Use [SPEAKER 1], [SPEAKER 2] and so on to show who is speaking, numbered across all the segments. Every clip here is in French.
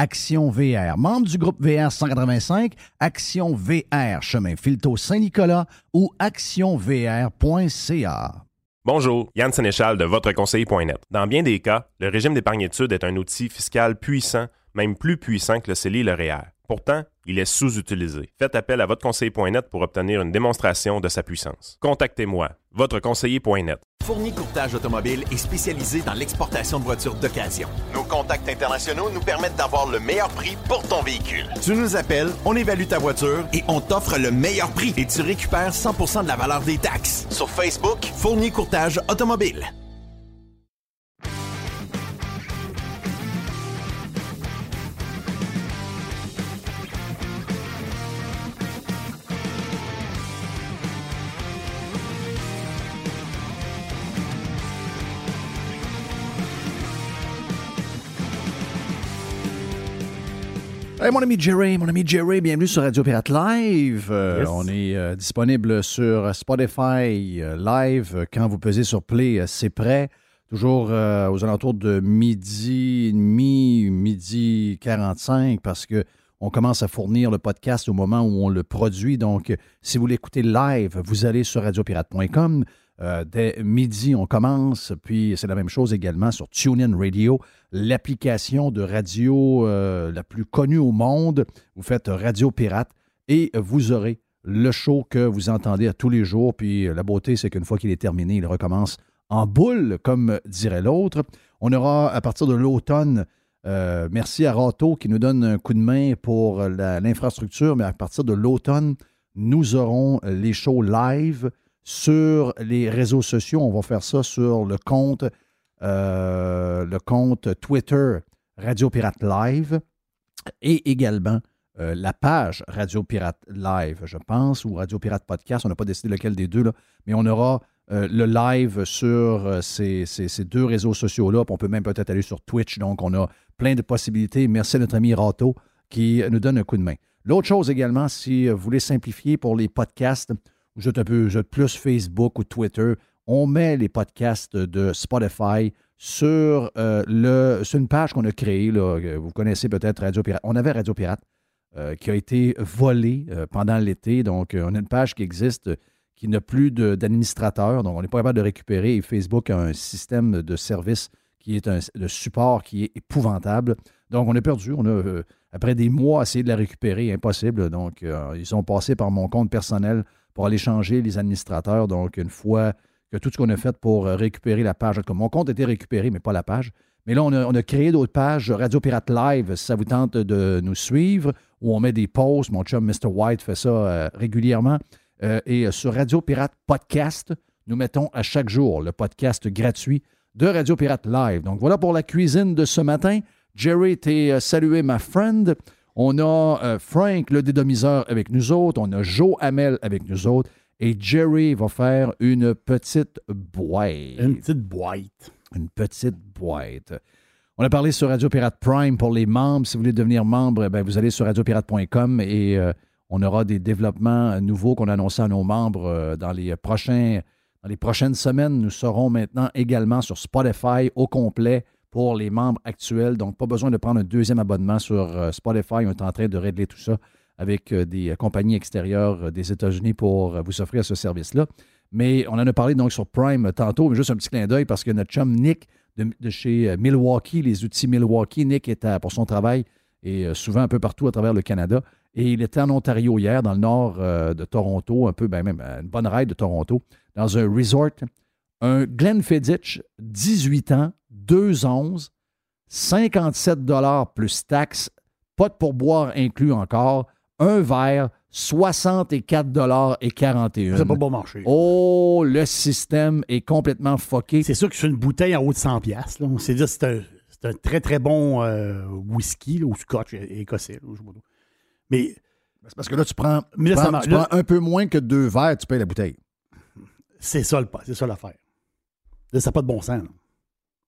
[SPEAKER 1] Action VR, membre du groupe VR 185, Action VR, chemin Filto Saint-Nicolas ou actionvr.ca.
[SPEAKER 2] Bonjour, Yann Sénéchal de votreconseiller.net. Dans bien des cas, le régime d'épargne études est un outil fiscal puissant, même plus puissant que le CELI et le REER. Pourtant, il est sous-utilisé. Faites appel à votreconseiller.net pour obtenir une démonstration de sa puissance. Contactez-moi, votreconseiller.net.
[SPEAKER 3] Fourni Courtage Automobile est spécialisé dans l'exportation de voitures d'occasion. Nos contacts internationaux nous permettent d'avoir le meilleur prix pour ton véhicule. Tu nous appelles, on évalue ta voiture et on t'offre le meilleur prix et tu récupères 100% de la valeur des taxes. Sur Facebook, Fourni Courtage Automobile.
[SPEAKER 1] Hey, mon ami Jerry, mon ami Jerry, bienvenue sur Radio Pirate Live. Euh,
[SPEAKER 4] Yes.
[SPEAKER 1] On est euh, disponible sur Spotify euh, Live. Quand vous pesez sur Play, c'est prêt. Toujours aux alentours de midi et demi, midi 45, parce que on commence à fournir le podcast au moment où on le produit. Donc, si vous l'écoutez live, vous allez sur radiopirate.com. Euh, dès midi, on commence. Puis, c'est la même chose également sur TuneIn Radio, l'application de radio euh, la plus connue au monde. Vous faites Radio Pirate et vous aurez le show que vous entendez à tous les jours. Puis, la beauté, c'est qu'une fois qu'il est terminé, il recommence en boule, comme dirait l'autre. On aura, à partir de l'automne, euh, merci à Rato qui nous donne un coup de main pour l'infrastructure, mais à partir de l'automne, nous aurons les shows live sur les réseaux sociaux. On va faire ça sur le compte, euh, Twitter Radio Pirate Live et également euh, la page Radio Pirate Live, je pense, ou Radio Pirate Podcast. On n'a pas décidé lequel des deux, mais on aura euh, le live sur ces, deux réseaux sociaux-là. On peut même peut-être aller sur Twitch. Donc, on a plein de possibilités. Merci à notre ami Rato qui nous donne un coup de main. L'autre chose également, si vous voulez simplifier pour les podcasts, vous êtes un peu vous êtes plus Facebook ou Twitter, on met les podcasts de Spotify sur, euh, le, sur une page qu'on a créée. vous connaissez peut-être Radio Pirate. On avait Radio Pirate euh, qui a été volée euh, pendant l'été. Donc, on a une page qui existe qui n'a plus d'administrateur. Donc, on n'est pas capable de récupérer. Et Facebook a un système de service qui est un de support qui est épouvantable. Donc, on a perdu. On a, après des mois, essayé de la récupérer. Impossible. Donc, ils sont passés par mon compte personnel pour aller changer les administrateurs. Donc, une fois que tout ce qu'on a fait pour euh, récupérer la page, mon compte a été récupéré, mais pas la page. Mais là, on a, créé d'autres pages. Radio Pirate Live, si ça vous tente de nous suivre, où on met des posts. Mon chum Mr. White fait ça euh, régulièrement. Euh, et sur Radio Pirate Podcast, nous mettons à chaque jour le podcast gratuit de Radio Pirate Live. Donc voilà pour la cuisine de ce matin. Jerry, t'es salué, ma friend. On a euh, Frank, le dédomiseur, avec nous autres. On a Joe Hamel avec nous autres. Et Jerry va faire une petite boîte.
[SPEAKER 4] Une petite boîte.
[SPEAKER 1] Une petite boîte. On a parlé sur Radio Pirate Prime pour les membres. Si vous voulez devenir membre, ben, vous allez sur radiopirate.com et euh, on aura des développements euh, nouveaux qu'on a annoncés à nos membres euh, dans, les prochains, dans les prochaines semaines. Nous serons maintenant également sur Spotify au complet pour les membres actuels. Donc, pas besoin de prendre un deuxième abonnement sur euh, Spotify. On est en train de régler tout ça avec euh, des compagnies extérieures des États-Unis pour vous offrir ce service-là. Mais on en a parlé donc sur Prime tantôt, mais juste un petit clin d'œil parce que notre chum Nick de, chez Milwaukee, les outils Milwaukee, Nick est pour son travail et souvent un peu partout à travers le Canada. Et il était en Ontario hier, dans le nord de Toronto, un peu, ben même une bonne ride de Toronto, dans un resort un Glenn Fiddich, 18 ans, 2 11, 57 dollars plus taxes, pas de pourboire inclus encore, un verre, 64 dollars et 41.
[SPEAKER 5] C'est pas bon marché.
[SPEAKER 1] Oh, le système est complètement fucké.
[SPEAKER 5] C'est sûr que c'est une bouteille en haut de 100 pièces. C'est dire c'est un, un, très très bon euh, whisky ou scotch écossais. mais
[SPEAKER 1] c'est parce que là tu prends, mais là, prends, tu prends un peu moins que deux verres, tu payes la bouteille.
[SPEAKER 5] C'est ça, c'est ça l'affaire. Là, ça n'a pas de bon sens.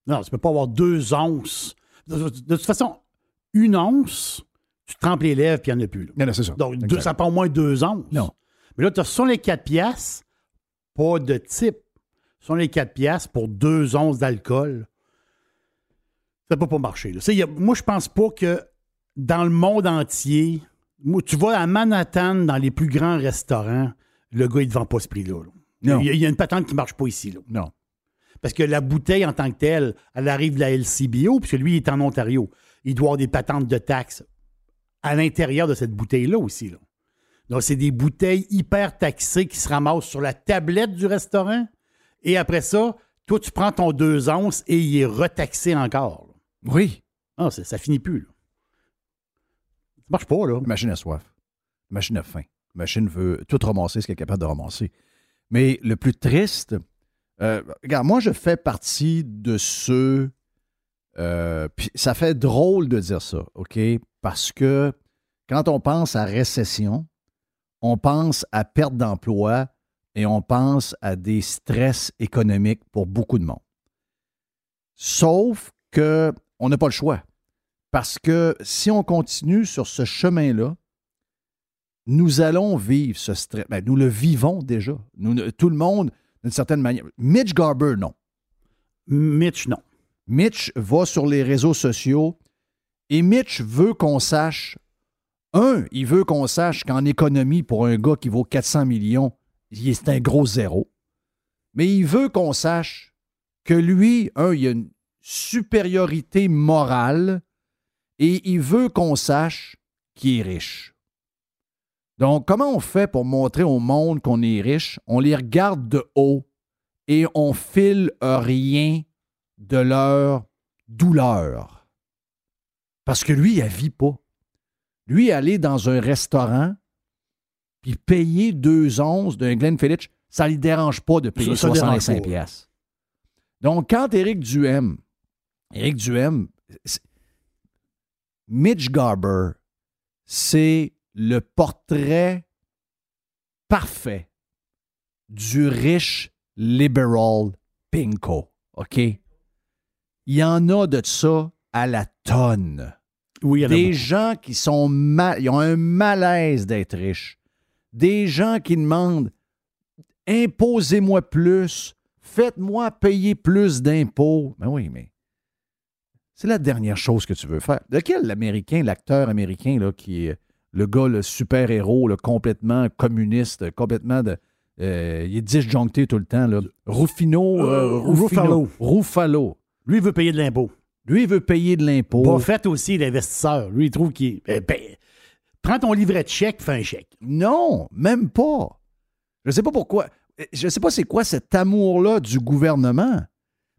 [SPEAKER 5] Non, tu ne peux pas avoir deux onces. De, toute façon, une once, tu trempes les lèvres, puis il n'y en a plus.
[SPEAKER 1] Non, c'est ça.
[SPEAKER 5] Donc, deux, ça prend au moins deux onces.
[SPEAKER 1] Non.
[SPEAKER 5] Mais là, tu as les quatre piastres, pas de type. Sur les quatre piastres pour deux onces d'alcool. Ça ne peut pas marcher. moi, je pense pas que dans le monde entier, tu vas à Manhattan, dans les plus grands restaurants, le gars, il ne vend pas ce prix-là. Il, il y a une patente qui ne marche pas ici. Là.
[SPEAKER 1] Non.
[SPEAKER 5] Parce que la bouteille en tant que telle, elle arrive de la LCBO, puisque lui, il est en Ontario. Il doit avoir des patentes de taxes à l'intérieur de cette bouteille-là aussi. Là. Donc, c'est des bouteilles hyper taxées qui se ramassent sur la tablette du restaurant. Et après ça, toi, tu prends ton deux onces et il est retaxé encore.
[SPEAKER 1] Oui.
[SPEAKER 5] Ah, ça, ça finit plus. Là. Ça marche pas, là.
[SPEAKER 1] La machine a soif. La machine a faim. La machine veut tout ramasser ce qu'elle est capable de ramasser. Mais le plus triste, euh, regarde, moi, je fais partie de ceux. Euh, ça fait drôle de dire ça, OK? Parce que quand on pense à récession, on pense à perte d'emploi et on pense à des stress économiques pour beaucoup de monde. Sauf que on n'a pas le choix. Parce que si on continue sur ce chemin-là, nous allons vivre ce stress. Ben, nous le vivons déjà. Tout le monde, d'une certaine manière. Mitch Garber, non.
[SPEAKER 5] Mitch, non.
[SPEAKER 1] Mitch va sur les réseaux sociaux et Mitch veut qu'on sache, un, il veut qu'on sache qu'en économie, pour un gars qui vaut 400 millions, c'est un gros zéro. Mais il veut qu'on sache que lui, un, il a une supériorité morale et il veut qu'on sache qu'il est riche. Donc, comment on fait pour montrer au monde qu'on est riche? On les regarde de haut et on file rien de leur douleur. Parce que lui, il ne vit pas. Lui, aller dans un restaurant puis payer deux onces d'un Glenfiddich, ça ne lui dérange pas de payer 65 pièces. Donc, quand Éric Duhem, Éric Duhem, Mitch Garber, c'est le portrait parfait du riche liberal pinko. OK? Il y en a de ça à la tonne.
[SPEAKER 5] Oui,
[SPEAKER 1] Des gens qui sont mal, ils ont un malaise d'être riches. Des gens qui demandent imposez-moi plus, faites-moi payer plus d'impôts. Ben oui, mais c'est la dernière chose que tu veux faire. De quel l'Américain, l'acteur américain là, qui le gars, le super-héros, le complètement communiste, complètement de. Euh, il est disjoncté tout le temps. Là. Rufino,
[SPEAKER 5] euh, euh,
[SPEAKER 1] Ruffalo.
[SPEAKER 5] Lui, il veut payer de l'impôt.
[SPEAKER 1] Lui, il veut payer de l'impôt.
[SPEAKER 5] Buffett aussi, l'investisseur. Lui, il trouve qu'il. Ben, ben, prends ton livret de chèque, fais un chèque.
[SPEAKER 1] Non, même pas. Je ne sais pas pourquoi. Je ne sais pas c'est quoi cet amour-là du gouvernement.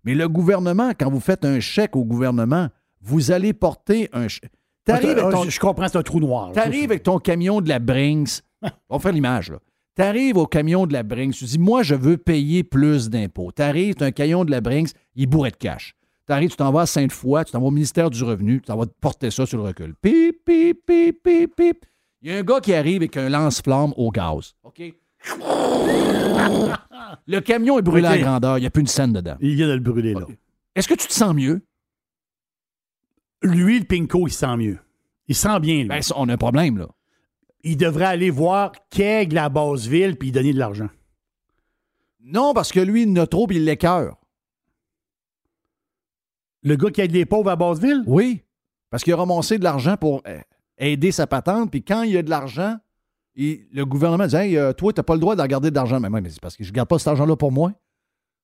[SPEAKER 1] Mais le gouvernement, quand vous faites un chèque au gouvernement, vous allez porter un chèque.
[SPEAKER 5] T'arrives ah, ton... Je comprends, c'est un trou noir.
[SPEAKER 1] T'arrives avec ton camion de la Brinks. On va faire l'image, là. T'arrives au camion de la Brinks, tu dis, moi, je veux payer plus d'impôts. T'arrives, t'as un camion de la Brinks, il est bourré de cash. T'arrives, tu t'en vas à Sainte-Foy, tu t'en vas au ministère du Revenu, tu t'en vas porter ça sur le recul. Pip, pip, pip, pip, pip. Il y a un gars qui arrive avec un lance-flamme au gaz. OK? le camion est brûlé à grandeur, il n'y a plus une scène dedans.
[SPEAKER 5] Il vient de le brûler, là.
[SPEAKER 1] Est-ce que tu te sens mieux?
[SPEAKER 5] Lui, le Pinko, il sent mieux. Il sent bien, lui.
[SPEAKER 1] Ben, on a un problème, là.
[SPEAKER 5] Il devrait aller voir Keg, la Basseville, puis donner de l'argent.
[SPEAKER 1] Non, parce que lui, il en a trop, puis il l'écœure.
[SPEAKER 5] Le gars qui aide les pauvres à Basseville?
[SPEAKER 1] Oui. Parce qu'il a ramassé de l'argent pour euh, aider sa patente. Puis quand il y a de l'argent, le gouvernement dit Hey, euh, toi, tu n'as pas le droit de garder de l'argent. Mais, mais c'est parce que je ne garde pas cet argent-là pour moi.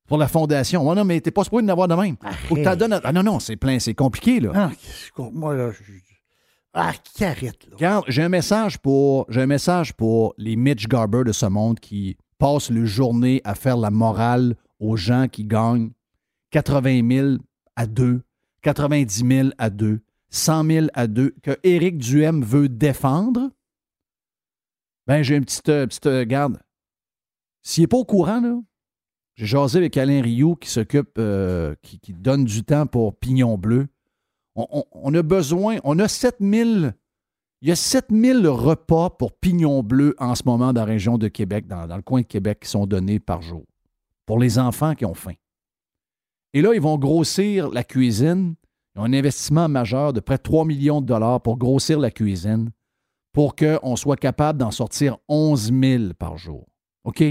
[SPEAKER 1] Pour la fondation. Oh non, mais t'es pas supposé en avoir de même. Faut que donnes Ah non, non, c'est plein, c'est compliqué, là.
[SPEAKER 5] Ah, moi, là, je... Ah, carrette, là?
[SPEAKER 1] Regarde, j'ai un message pour. J'ai un message pour les Mitch Garber de ce monde qui passent le journée à faire la morale aux gens qui gagnent 80 000 à 2, 90 000 à 2, 100 000 à 2, que Éric Duhem veut défendre, ben j'ai une petite, euh, petite euh, garde. S'il n'est pas au courant, là, j'ai jasé avec Alain Rioux qui s'occupe, euh, qui, donne du temps pour Pignon Bleu. On, a besoin, on a 7000, il y a 7000 repas pour Pignon Bleu en ce moment dans la région de Québec, dans, le coin de Québec, qui sont donnés par jour pour les enfants qui ont faim. Et là, ils vont grossir la cuisine. Ils ont un investissement majeur de près de 3 millions de dollars pour grossir la cuisine pour qu'on soit capable d'en sortir 11 000 par jour. OK?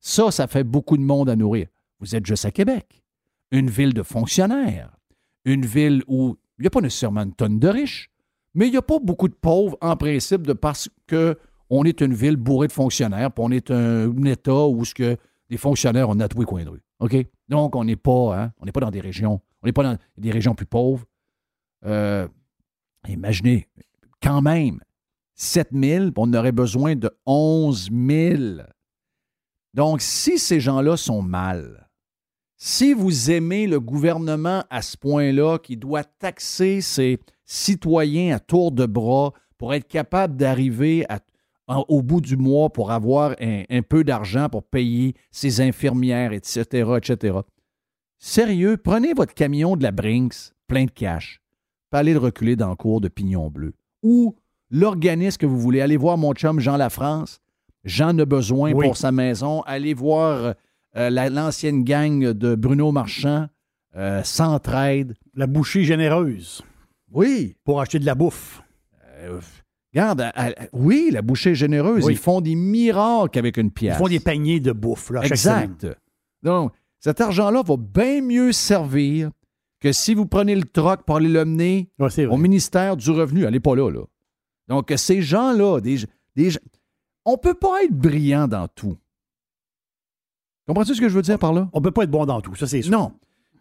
[SPEAKER 1] Ça, ça fait beaucoup de monde à nourrir. Vous êtes juste à Québec, une ville de fonctionnaires, une ville où il n'y a pas nécessairement une tonne de riches, mais il n'y a pas beaucoup de pauvres en principe de parce qu'on est une ville bourrée de fonctionnaires, puis on est un, État où ce que les fonctionnaires ont à tous les coins de? Donc, on n'est pas, hein, on pas dans des régions, on n'est pas dans des régions plus pauvres. Euh, imaginez, quand même, 7 000, on aurait besoin de 11 000. Donc, si ces gens-là sont mal, si vous aimez le gouvernement à ce point-là, qui doit taxer ses citoyens à tour de bras pour être capable d'arriver au bout du mois pour avoir un, peu d'argent pour payer ses infirmières, etc., etc. Sérieux, prenez votre camion de la Brinks, plein de cash, pas aller le reculer dans le cours de Pignon Bleu. Ou l'organisme que vous voulez. Allez voir mon chum Jean Lafrance. Jean a besoin pour sa maison. Allez voir euh, l'ancienne gang de Bruno Marchand, euh, Centraide.
[SPEAKER 5] La bouchée généreuse.
[SPEAKER 1] Oui.
[SPEAKER 5] Pour acheter de la bouffe.
[SPEAKER 1] Euh, regarde, oui, la bouchée généreuse. Ils font des miracles avec une pièce.
[SPEAKER 5] Ils font des paniers de bouffe. Là,
[SPEAKER 1] exact. Donc, cet argent-là va bien mieux servir que si vous prenez le troc pour aller l'emmener au ministère du Revenu. Elle n'est pas là, là. Donc, ces gens-là, des, on ne peut pas être brillant dans tout. Comprends-tu ce que je veux dire par là?
[SPEAKER 5] On ne peut pas être bon dans tout, ça c'est sûr.
[SPEAKER 1] Non.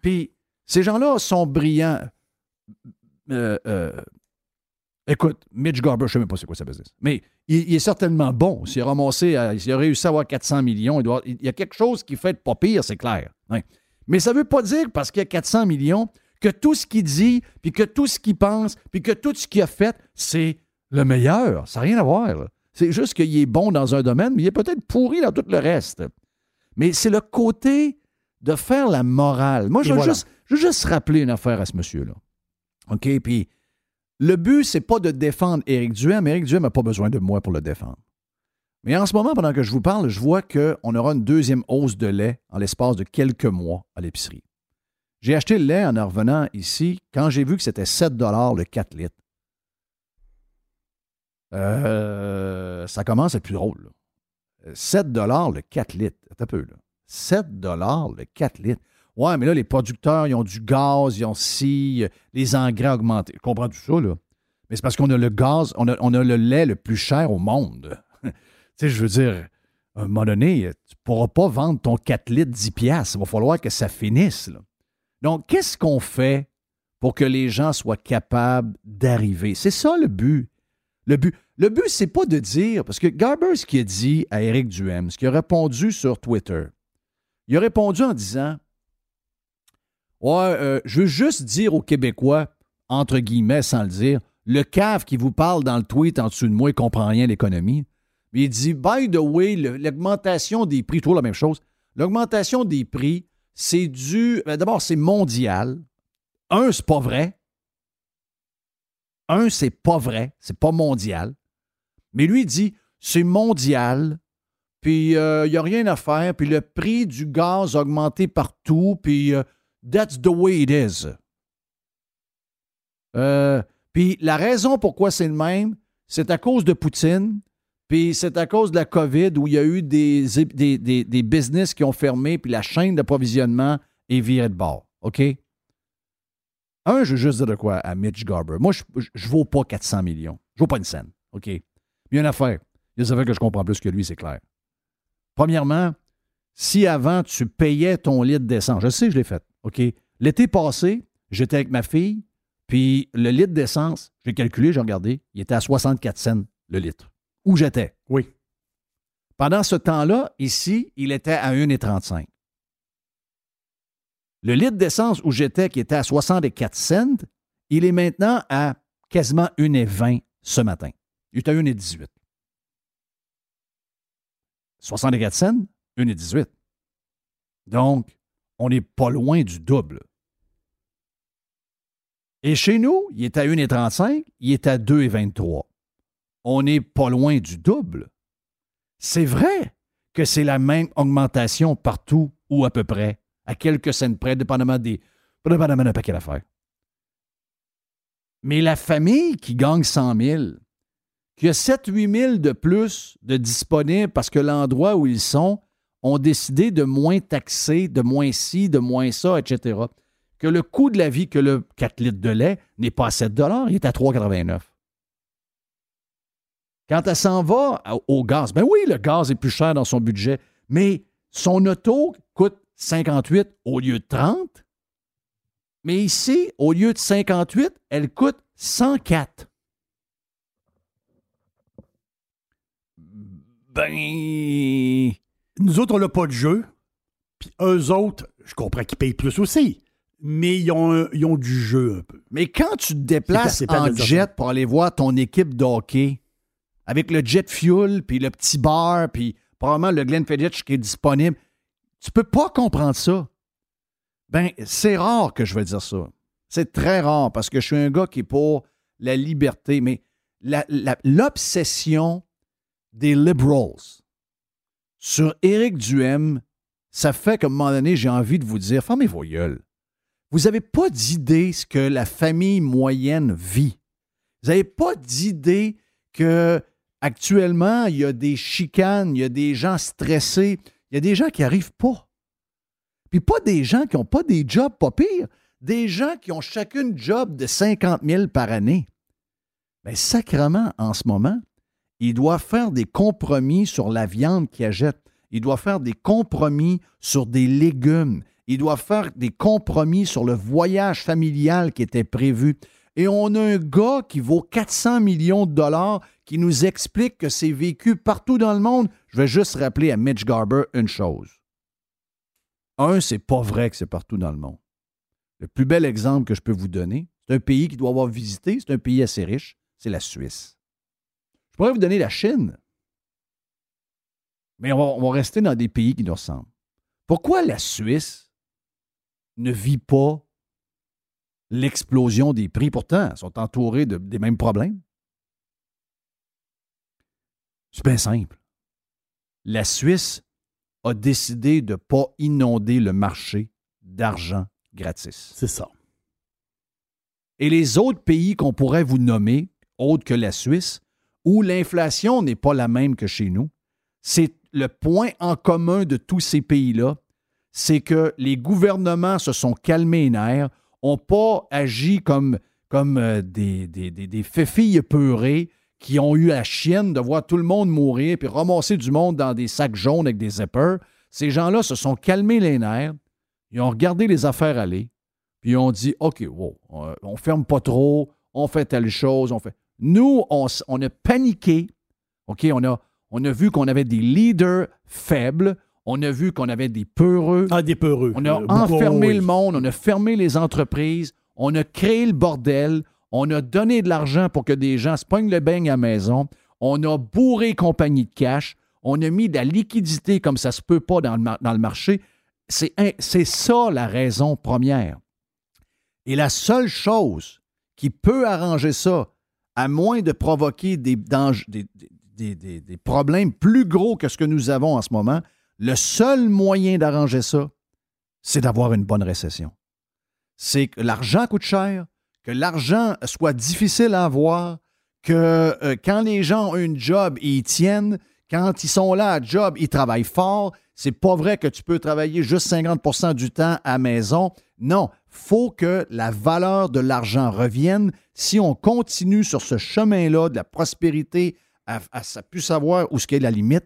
[SPEAKER 1] Puis, ces gens-là sont brillants. Euh, euh, écoute, Mitch Garber, je ne sais même pas c'est quoi sa business. Mais il, est certainement bon. S'il a ramassé, s'il a réussi à avoir 400 millions, il, y a quelque chose qui fait pas pire, c'est clair. Mais ça ne veut pas dire, parce qu'il y a 400 millions, que tout ce qu'il dit, puis que tout ce qu'il pense, puis que tout ce qu'il a fait, c'est le meilleur. Ça n'a rien à voir. C'est juste qu'il est bon dans un domaine, mais il est peut-être pourri dans tout le reste. Mais c'est le côté de faire la morale. Moi, je veux, juste, juste rappeler une affaire à ce monsieur-là. OK? Puis le but, c'est pas de défendre Éric Duhem. Éric Duhem n'a pas besoin de moi pour le défendre. Mais en ce moment, pendant que je vous parle, je vois qu'on aura une deuxième hausse de lait en l'espace de quelques mois à l'épicerie. J'ai acheté le lait en en revenant ici quand j'ai vu que c'était 7 le 4 litres. Euh, ça commence à être plus drôle. 7 le 4 litres. Un peu, là. 7 le 4 litres. Ouais, mais là, les producteurs, ils ont du gaz, ils ont si, les engrais augmentés. Je comprends tout ça, là. Mais c'est parce qu'on a le gaz, on a, on a, le lait le plus cher au monde. tu sais, je veux dire, à un moment donné, tu ne pourras pas vendre ton 4 litres 10 piastres. Il va falloir que ça finisse. Là. Donc, qu'est-ce qu'on fait pour que les gens soient capables d'arriver? C'est ça le but. Le but, le but, c'est pas de dire, parce que Garber, ce qu'il a dit à Eric Duhem, ce qu'il a répondu sur Twitter, il a répondu en disant Ouais, euh, je veux juste dire aux Québécois, entre guillemets, sans le dire, le cave qui vous parle dans le tweet en dessous de moi, il comprend rien l'économie. Mais il dit By the way, l'augmentation des prix, toujours la même chose. L'augmentation des prix, c'est dû. Ben, d'abord, c'est mondial. Un, c'est pas vrai. Un, c'est pas vrai, c'est pas mondial. Mais lui, il dit, c'est mondial, puis il euh, n'y a rien à faire, puis le prix du gaz a augmenté partout, puis euh, that's the way it is. Euh, puis la raison pourquoi c'est le même, c'est à cause de Poutine, puis c'est à cause de la COVID où il y a eu des, des, des, des business qui ont fermé, puis la chaîne d'approvisionnement est virée de bord. OK? Un, je veux juste dire de quoi à Mitch Garber. Moi, je ne vaux pas 400 millions. Je ne vaux pas une scène. OK? Il y a une affaire. Il y a que je comprends plus que lui, c'est clair. Premièrement, si avant tu payais ton litre d'essence, je sais, je l'ai fait. OK? L'été passé, j'étais avec ma fille, puis le litre d'essence, j'ai calculé, j'ai regardé, il était à 64 cents le litre. Où j'étais?
[SPEAKER 5] Oui.
[SPEAKER 1] Pendant ce temps-là, ici, il était à 1,35. Le litre d'essence où j'étais, qui était à 64 cents, il est maintenant à quasiment 1,20 ce matin. Il est à 1,18. 64 cents, 1,18. Donc, on n'est pas loin du double. Et chez nous, il est à 1,35, il est à 2,23. On n'est pas loin du double. C'est vrai que c'est la même augmentation partout ou à peu près, à quelques cents près, dépendamment des. dépendamment d'un paquet d'affaires. Mais la famille qui gagne 100 000, qui a 7-8 000 de plus de disponibles parce que l'endroit où ils sont ont décidé de moins taxer, de moins ci, de moins ça, etc. Que le coût de la vie, que le 4 litres de lait n'est pas à 7 il est à 3,89 quand elle s'en va au gaz, ben oui, le gaz est plus cher dans son budget, mais son auto 58 au lieu de 30. Mais ici, au lieu de 58, elle coûte 104. Ben.
[SPEAKER 5] Nous autres, on n'a pas de jeu. Puis eux autres, je comprends qu'ils payent plus aussi. Mais ils ont, ils ont du jeu un peu.
[SPEAKER 1] Mais quand tu te déplaces en jet pour aller voir ton équipe de hockey, avec le jet fuel, puis le petit bar, puis probablement le Glenfiddich qui est disponible. Tu peux pas comprendre ça. Ben, c'est rare que je vais dire ça. C'est très rare parce que je suis un gars qui est pour la liberté, mais l'obsession des liberals sur Éric Duhem, ça fait qu'à un moment donné, j'ai envie de vous dire, fermez vos gueules. Vous n'avez pas d'idée ce que la famille moyenne vit. Vous n'avez pas d'idée que Actuellement, il y a des chicanes, il y a des gens stressés, il y a des gens qui n'arrivent pas. Puis pas des gens qui n'ont pas des jobs pas pires, des gens qui ont chacune job de 50 000 par année. Mais sacrement, en ce moment, il doit faire des compromis sur la viande qu'il achète. Il doit faire des compromis sur des légumes. Il doit faire des compromis sur le voyage familial qui était prévu. Et on a un gars qui vaut 400 millions de dollars qui nous explique que c'est vécu partout dans le monde. Je vais juste rappeler à Mitch Garber une chose. Un, c'est pas vrai que c'est partout dans le monde. Le plus bel exemple que je peux vous donner, c'est un pays qui doit avoir visité, c'est un pays assez riche, c'est la Suisse. Je pourrais vous donner la Chine, mais on va, on va rester dans des pays qui nous ressemblent. Pourquoi la Suisse ne vit pas l'explosion des prix. Pourtant, ils sont entourés de, des mêmes problèmes. C'est bien simple. La Suisse a décidé de ne pas inonder le marché d'argent gratis.
[SPEAKER 5] C'est ça.
[SPEAKER 1] Et les autres pays qu'on pourrait vous nommer, autres que la Suisse, où l'inflation n'est pas la même que chez nous, c'est le point en commun de tous ces pays-là, c'est que les gouvernements se sont calmés les nerfs, n'ont pas agi comme, euh, des, des, filles peurées qui ont eu la chienne de voir tout le monde mourir puis ramasser du monde dans des sacs jaunes avec des zippers. Ces gens-là se sont calmés les nerfs, ils ont regardé les affaires aller, puis ils ont dit OK, wow, on, ne ferme pas trop, on fait telle chose, on fait. Nous, on, on a paniqué, OK, on on a vu qu'on avait des leaders faibles, on a vu qu'on avait des peureux.
[SPEAKER 5] Ah, des peureux.
[SPEAKER 1] On a enfermé le monde, on a fermé les entreprises, on a créé le bordel, on a donné de l'argent pour que des gens se pognent le beigne à la maison, on a bourré compagnie de cash, on a mis de la liquidité comme ça se peut pas dans le, dans le marché. C'est ça la raison première. Et la seule chose qui peut arranger ça, à moins de provoquer des, des, des problèmes plus gros que ce que nous avons en ce moment, le seul moyen d'arranger ça, c'est d'avoir une bonne récession. C'est que l'argent coûte cher, que l'argent soit difficile à avoir, que euh, quand les gens ont une job, ils tiennent. Quand ils sont là à job, ils travaillent fort. C'est pas vrai que tu peux travailler juste 50% du temps à maison. Non, faut que la valeur de l'argent revienne. Si on continue sur ce chemin-là de la prospérité, à, à, à plus savoir où ce qu'est la limite,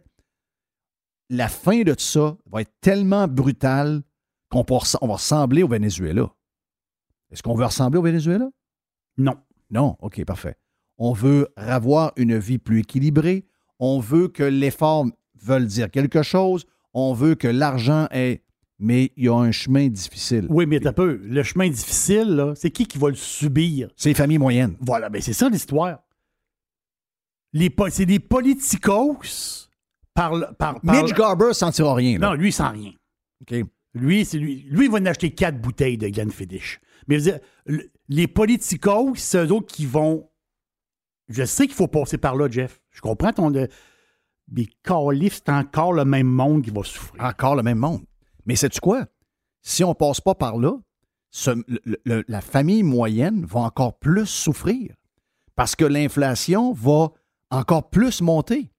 [SPEAKER 1] la fin de tout ça va être tellement brutale qu'on on va ressembler au Venezuela. Est-ce qu'on veut ressembler au Venezuela?
[SPEAKER 5] Non.
[SPEAKER 1] Non, OK, parfait. On veut avoir une vie plus équilibrée. On veut que l'effort veuille dire quelque chose. On veut que l'argent ait. Mais il y a un chemin difficile.
[SPEAKER 5] Oui, mais un peu. Le chemin difficile, c'est qui qui va le subir?
[SPEAKER 1] C'est les familles moyennes.
[SPEAKER 5] Voilà, mais c'est ça l'histoire. Les, c'est des politicos par, par,
[SPEAKER 1] Mitch Garber ne sentira rien.
[SPEAKER 5] Non, lui, il sent rien.
[SPEAKER 1] OK.
[SPEAKER 5] Lui, c'est lui. Lui, il va en acheter quatre bouteilles de Glenfiddich. Mais je veux dire, les politicos, c'est eux autres qui vont. Je sais qu'il faut passer par là, Jeff. Je comprends ton. Mais Calif, c'est encore le même monde qui va souffrir.
[SPEAKER 1] Encore le même monde. Mais sais-tu quoi? Si on passe pas par là, la famille moyenne va encore plus souffrir. Parce que l'inflation va encore plus monter.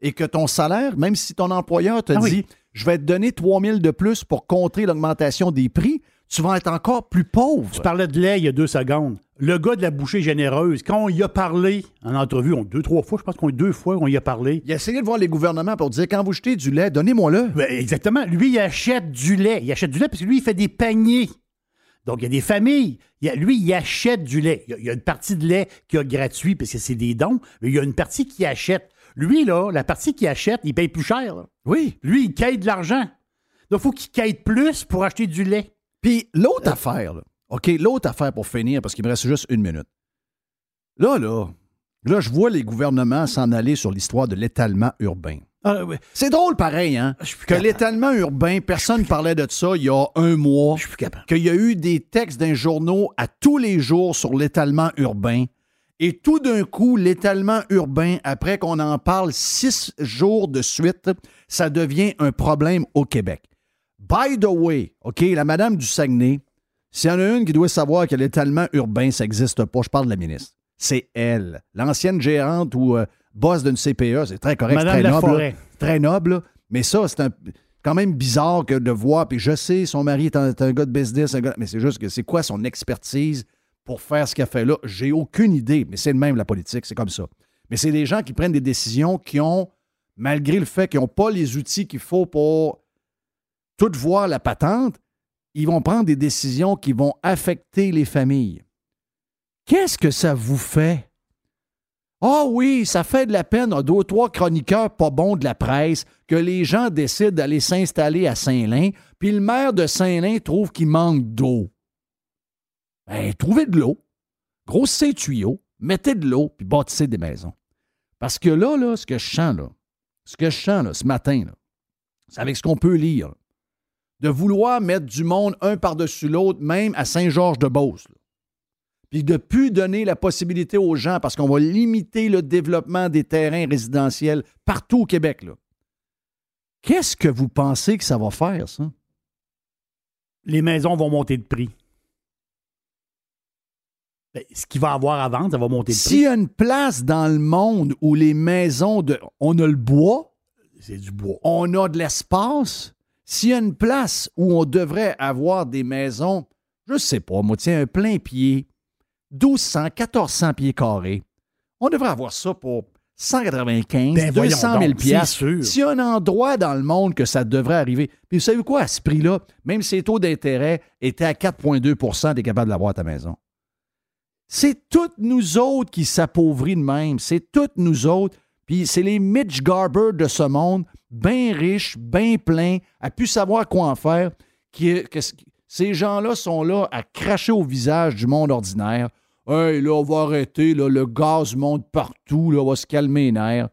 [SPEAKER 1] Et que ton salaire, même si ton employeur te
[SPEAKER 5] Ah
[SPEAKER 1] dit
[SPEAKER 5] oui.
[SPEAKER 1] je vais te donner 3 000 de plus pour contrer l'augmentation des prix, tu vas être encore plus pauvre.
[SPEAKER 5] Tu parlais de lait il y a deux secondes. Le gars de la bouchée généreuse, quand on y a parlé en entrevue, on, deux, trois fois, je pense qu'on a deux fois qu'on y a parlé.
[SPEAKER 1] Il a essayé de voir les gouvernements pour dire quand vous jetez du lait, donnez-moi-le.
[SPEAKER 5] Ben, exactement. Lui, il achète du lait. Il achète du lait parce que lui, il fait des paniers. Donc, il y a des familles. Il y a- lui, il achète du lait. Il y, a, il y a une partie de lait qui est gratuit parce que c'est des dons, mais il y a une partie qui achète. Lui, là, la partie qui achète, il paye plus cher. là.
[SPEAKER 1] Oui.
[SPEAKER 5] Lui, il quête de l'argent. Donc, il faut qu'il quête plus pour acheter du lait.
[SPEAKER 1] Puis l'autre affaire, là, OK, l'autre affaire pour finir, parce qu'il me reste juste une minute. Là, là, là, je vois les gouvernements s'en aller sur l'histoire de l'étalement urbain.
[SPEAKER 5] Ah, ouais.
[SPEAKER 1] C'est drôle pareil, hein?
[SPEAKER 5] Je suis plus
[SPEAKER 1] Que
[SPEAKER 5] capable.
[SPEAKER 1] l'étalement urbain, personne ne parlait de ça il y a un mois.
[SPEAKER 5] Je suis plus capable.
[SPEAKER 1] Qu'il y a eu des textes d'un journaux à tous les jours sur l'étalement urbain. Et tout d'un coup, l'étalement urbain, après qu'on en parle six jours de suite, ça devient un problème au Québec. By the way, OK, la madame du Saguenay, s'il y en a une qui doit savoir que l'étalement urbain, ça n'existe pas, je parle de la ministre. C'est elle, l'ancienne gérante ou euh, boss d'une CPE. C'est très correct, c'est
[SPEAKER 5] Madame
[SPEAKER 1] très noble.
[SPEAKER 5] Laforêt.
[SPEAKER 1] là. Très noble, mais ça, c'est un- quand même bizarre que de voir. Puis je sais, son mari est un, est un gars de business, un gars- mais c'est juste que c'est quoi son expertise pour faire ce qu'elle fait là? J'ai aucune idée, mais c'est le même la politique, c'est comme ça. Mais c'est des gens qui prennent des décisions qui ont, malgré le fait qu'ils n'ont pas les outils qu'il faut pour tout voir la patente, ils vont prendre des décisions qui vont affecter les familles. Qu'est-ce que ça vous fait? Ah oui, ça fait de la peine à deux ou trois chroniqueurs pas bons de la presse que les gens décident d'aller s'installer à Saint-Lin, puis le maire de Saint-Lin trouve qu'il manque d'eau. Ben, trouvez de l'eau, grossissez un tuyau, mettez de l'eau, puis bâtissez des maisons. Parce que là, là, ce que je sens, là, ce que je sens, là, ce matin, là, c'est avec ce qu'on peut lire, de vouloir mettre du monde un par-dessus l'autre, même à Saint-Georges-de-Beauce. Puis de plus donner la possibilité aux gens, parce qu'on va limiter le développement des terrains résidentiels partout au Québec. Qu'est-ce que vous pensez que ça va faire, ça?
[SPEAKER 5] Les maisons vont monter de prix. Ben, ce qu'il va avoir à vendre, ça va monter
[SPEAKER 1] S'il y a une place dans le monde où les maisons de. On a le bois,
[SPEAKER 5] C'est du bois.
[SPEAKER 1] on a de l'espace. S'il y a une place où on devrait avoir des maisons, je sais pas, moi, tiens, un plein pied, 1200, 1400 pieds carrés, on devrait avoir ça pour 195,
[SPEAKER 5] Ben, voyons
[SPEAKER 1] 200 000
[SPEAKER 5] donc, c'est
[SPEAKER 1] piastres.
[SPEAKER 5] sûr.
[SPEAKER 1] S'il y a un endroit dans le monde que ça devrait arriver, puis vous savez quoi, à ce prix-là, même si les taux d'intérêt étaient à 4,2 tu es capable de l'avoir à ta maison. C'est toutes nous autres qui s'appauvrit de même. C'est toutes nous autres. Puis c'est les Mitch Garber de ce monde, bien riches, bien pleins, à plus savoir quoi en faire. Que ces gens-là sont là à cracher au visage du monde ordinaire. Hey, là, on va arrêter, le gaz monte partout, là, on va se calmer les nerfs.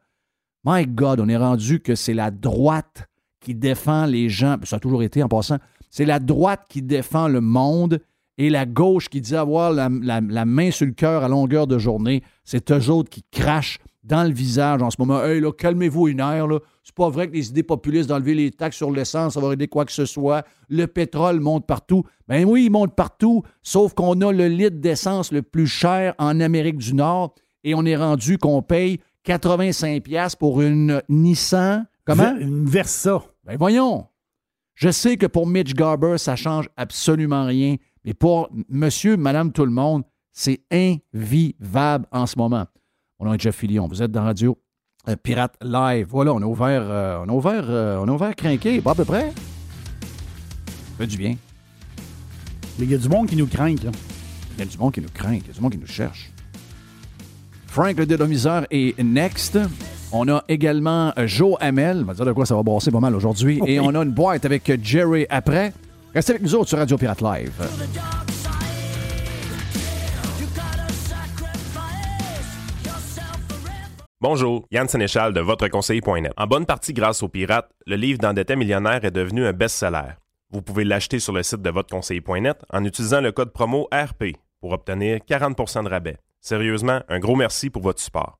[SPEAKER 1] My God, on est rendu que c'est la droite qui défend les gens. Ça a toujours été en passant. C'est la droite qui défend le monde et la gauche qui dit avoir la, la- la main sur le cœur à longueur de journée. C'est eux autres qui crachent dans le visage en ce moment. Hey, là, calmez-vous une heure. Là. C'est pas vrai que les idées populistes d'enlever les taxes sur l'essence, ça va aider quoi que ce soit. Le pétrole monte partout. Ben oui, il monte partout, sauf qu'on a le litre d'essence le plus cher en Amérique du Nord et on est rendu qu'on paye 85$ piastres pour une Nissan. Comment?
[SPEAKER 5] Une Versa.
[SPEAKER 1] Ben voyons. Je sais que pour Mitch Garber, ça change absolument rien, Mais pour monsieur, madame, tout le monde, c'est invivable en ce moment. On a Jeff Fillion. Vous êtes dans Radio euh, Pirate Live. Voilà, on a ouvert, euh, on a ouvert, euh, on a ouvert Crinqué. Pas à peu près. Ça fait du bien.
[SPEAKER 5] Mais il y a du monde qui nous craint, là.
[SPEAKER 1] Il y a du monde qui nous craint, il y a du monde qui nous cherche. Frank le dédomiseur est next. On a également Joe Hamel. On va dire de quoi ça va brasser pas mal aujourd'hui. Et on a une boîte avec Jerry après. Restez avec nous autres sur Radio Pirate Live.
[SPEAKER 2] Bonjour, Yann Sénéchal de VotreConseiller.net. En bonne partie grâce aux pirates, le livre d'endetté millionnaire est devenu un best-seller. Vous pouvez l'acheter sur le site de VotreConseiller.net en utilisant le code promo RP pour obtenir 40% de rabais. Sérieusement, un gros merci pour votre support.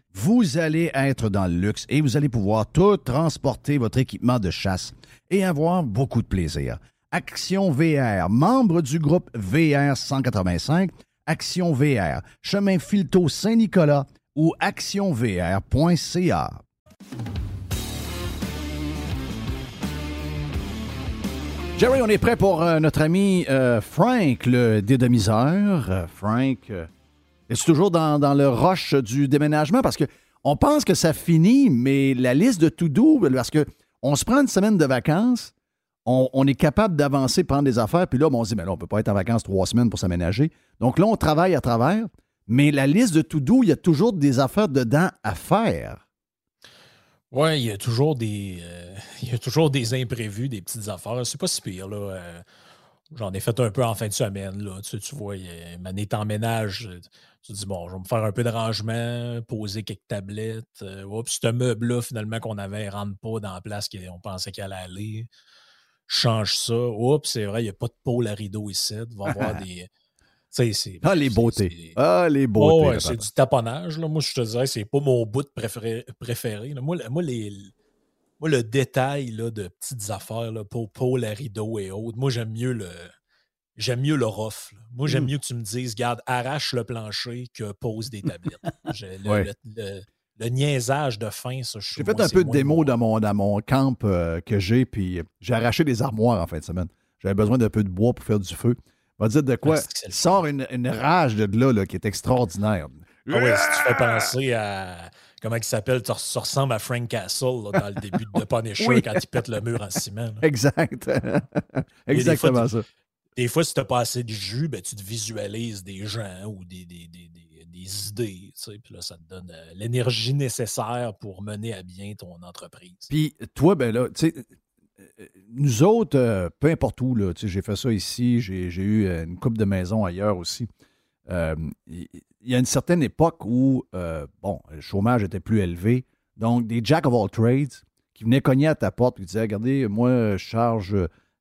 [SPEAKER 1] vous allez être dans le luxe et vous allez pouvoir tout transporter votre équipement de chasse et avoir beaucoup de plaisir. Action VR, membre du groupe VR 185, Action VR, chemin Filto Saint-Nicolas ou actionvr.ca. Jerry, on est prêt pour euh, notre ami euh, Frank, le dédomiseur. Euh, Frank, es-tu toujours dans, dans le rush du déménagement? Parce que on pense que ça finit, mais la liste de tout doux, parce que on se prend une semaine de vacances, on, on est capable d'avancer, prendre des affaires, puis là, ben, on se dit, mais là, on ne peut pas être en vacances trois semaines pour s'aménager. Donc là, on travaille à travers, mais la liste de tout doux, il y a toujours des affaires dedans à faire.
[SPEAKER 6] Oui, il y a toujours des euh, il y a toujours des imprévus, des petites affaires. C'est pas si pire, là. Euh, J'en ai fait un peu en fin de semaine, là. Tu, tu vois, il y a- Mané en ménage. euh, Tu te dis, bon, je vais me faire un peu de rangement, poser quelques tablettes. Euh, oups, ce meuble-là, finalement, qu'on avait, ne rentre pas dans la place qu'on pensait qu'il allait aller. Change ça. Oups, c'est vrai, il n'y a pas de pôle à rideau ici. Il va y avoir des.
[SPEAKER 1] Ah, les beautés. Ah, les
[SPEAKER 6] Oh,
[SPEAKER 1] beautés.
[SPEAKER 6] ouais, c'est du taponnage. Là. Moi, je te dirais, c'est pas mon bout de préféré. préféré. Moi, le- moi, les, moi, le détail là, de petites affaires, là, pour pôle à rideau et autres, moi, j'aime mieux le. J'aime mieux le rough. Moi, j'aime
[SPEAKER 1] Mm.
[SPEAKER 6] mieux que tu me dises, garde, arrache le plancher que pose des tablettes. Le,
[SPEAKER 1] Ouais.
[SPEAKER 6] le- le- le niaisage de fin, ça, je
[SPEAKER 1] J'ai fait
[SPEAKER 6] moi,
[SPEAKER 1] un peu de démo dans mon, dans mon camp euh, que j'ai, puis j'ai arraché des armoires en fin de semaine. J'avais besoin d'un peu de bois pour faire du feu. On va dire de quoi?
[SPEAKER 6] Ah,
[SPEAKER 1] sort une, une rage de là, là qui est extraordinaire.
[SPEAKER 6] Ah ouais, si tu fais penser à. Comment il s'appelle tu res- tu ressembles à Frank Castle là, dans le début de The Punisher
[SPEAKER 1] Oui.
[SPEAKER 6] quand il pète le mur en ciment. là.
[SPEAKER 1] Exact.
[SPEAKER 6] Fois,
[SPEAKER 1] Exactement ça.
[SPEAKER 6] Des fois, si tu n'as pas assez de jus, ben, tu te visualises des gens ou des, des, des- des- des idées. tu sais, Puis là, ça te donne euh, l'énergie nécessaire pour mener à bien ton entreprise.
[SPEAKER 1] Puis toi, ben là, tu sais, euh, nous autres, euh, peu importe où, là, j'ai fait ça ici, j'ai eu une coupe de maison ailleurs aussi. Il y a une certaine époque où, bon, le chômage était plus élevé. Donc, des jack of all trades qui venaient cogner à ta porte et qui disaient Regardez, moi, je charge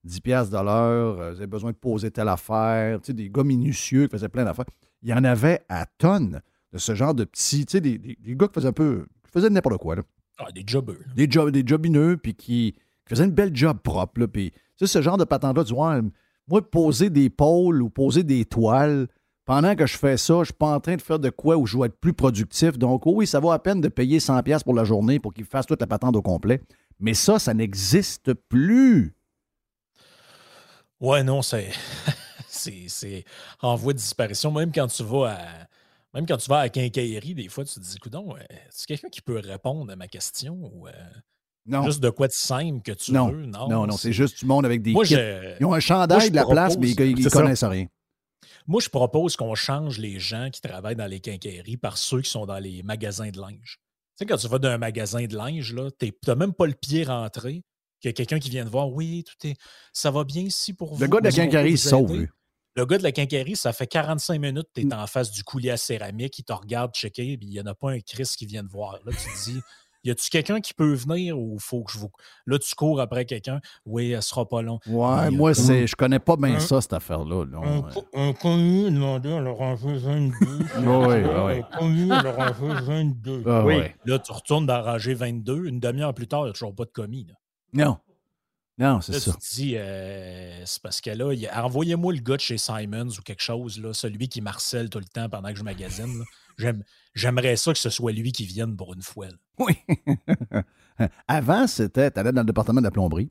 [SPEAKER 1] 10$ piastres de l'heure, euh, vous avez besoin de poser telle affaire. Tu sais, des gars minutieux qui faisaient plein d'affaires. Il y en avait à tonnes de ce genre de petits, tu sais, des, des- des gars qui faisaient un peu, qui faisaient n'importe quoi. Là
[SPEAKER 6] Ah, des jobbers. là.
[SPEAKER 1] des, job, des jobineux, puis qui, qui faisaient une belle job propre. Là, puis, tu sais, ce genre de patente-là, tu vois, moi, poser des pôles ou poser des toiles, pendant que je fais ça, je suis pas en train de faire de quoi où je vais être plus productif. Donc, oui, ça vaut à peine de payer 100$ piastres pour la journée pour qu'il fasse toute la patente au complet. Mais ça, ça n'existe plus.
[SPEAKER 6] Ouais, non, c'est. c'est en voie de disparition. Même quand tu vas à. Même quand tu vas à quincaillerie, des fois, tu te dis, coudon, c'est quelqu'un qui peut répondre à ma question ou euh, non. juste de quoi de simple que tu veux?
[SPEAKER 1] Non, non, non, c'est juste du monde avec des Ils ont un chandail de la place, mais ils ne connaissent rien.
[SPEAKER 6] Moi, je propose qu'on change les gens qui travaillent dans les quincailleries par ceux qui sont dans les magasins de linge. Tu sais, quand tu vas dans un magasin de linge, tu n'as même pas le pied rentré, qu'il y a quelqu'un qui vient te voir, oui, tout est, ça va bien ici pour vous.
[SPEAKER 1] Le gars de la quincaillerie sauve.
[SPEAKER 6] Le gars de la quincaillerie, ça fait 45 minutes que tu es mm. en face du coulier à céramique, il te regarde checker, puis il n'y en a pas un Chris qui vient te voir. Là, tu te dis, y a-tu quelqu'un qui peut venir ou faut que je vous. Là, tu cours après quelqu'un. Oui, elle sera pas long.
[SPEAKER 1] Ouais, moi, c'est, je connais pas bien ça, cette affaire-là.
[SPEAKER 5] Un, commis demandait à leur enlever 22. oui,
[SPEAKER 1] oui.
[SPEAKER 5] Un commis à leur enlever 22.
[SPEAKER 6] oui. Là, tu retournes dans rangée 22. Une demi-heure plus tard, il n'y a toujours pas de commis. Là.
[SPEAKER 1] Non. Non, c'est ça.
[SPEAKER 6] Tu te dis, euh, c'est parce que là, envoyez-moi le gars de chez Simons ou quelque chose, là, celui qui marcelle tout le temps pendant que je magasine. J'aimerais ça que ce soit lui qui vienne pour une fois.
[SPEAKER 1] Oui. Avant, c'était, tu allais dans le département de la plomberie.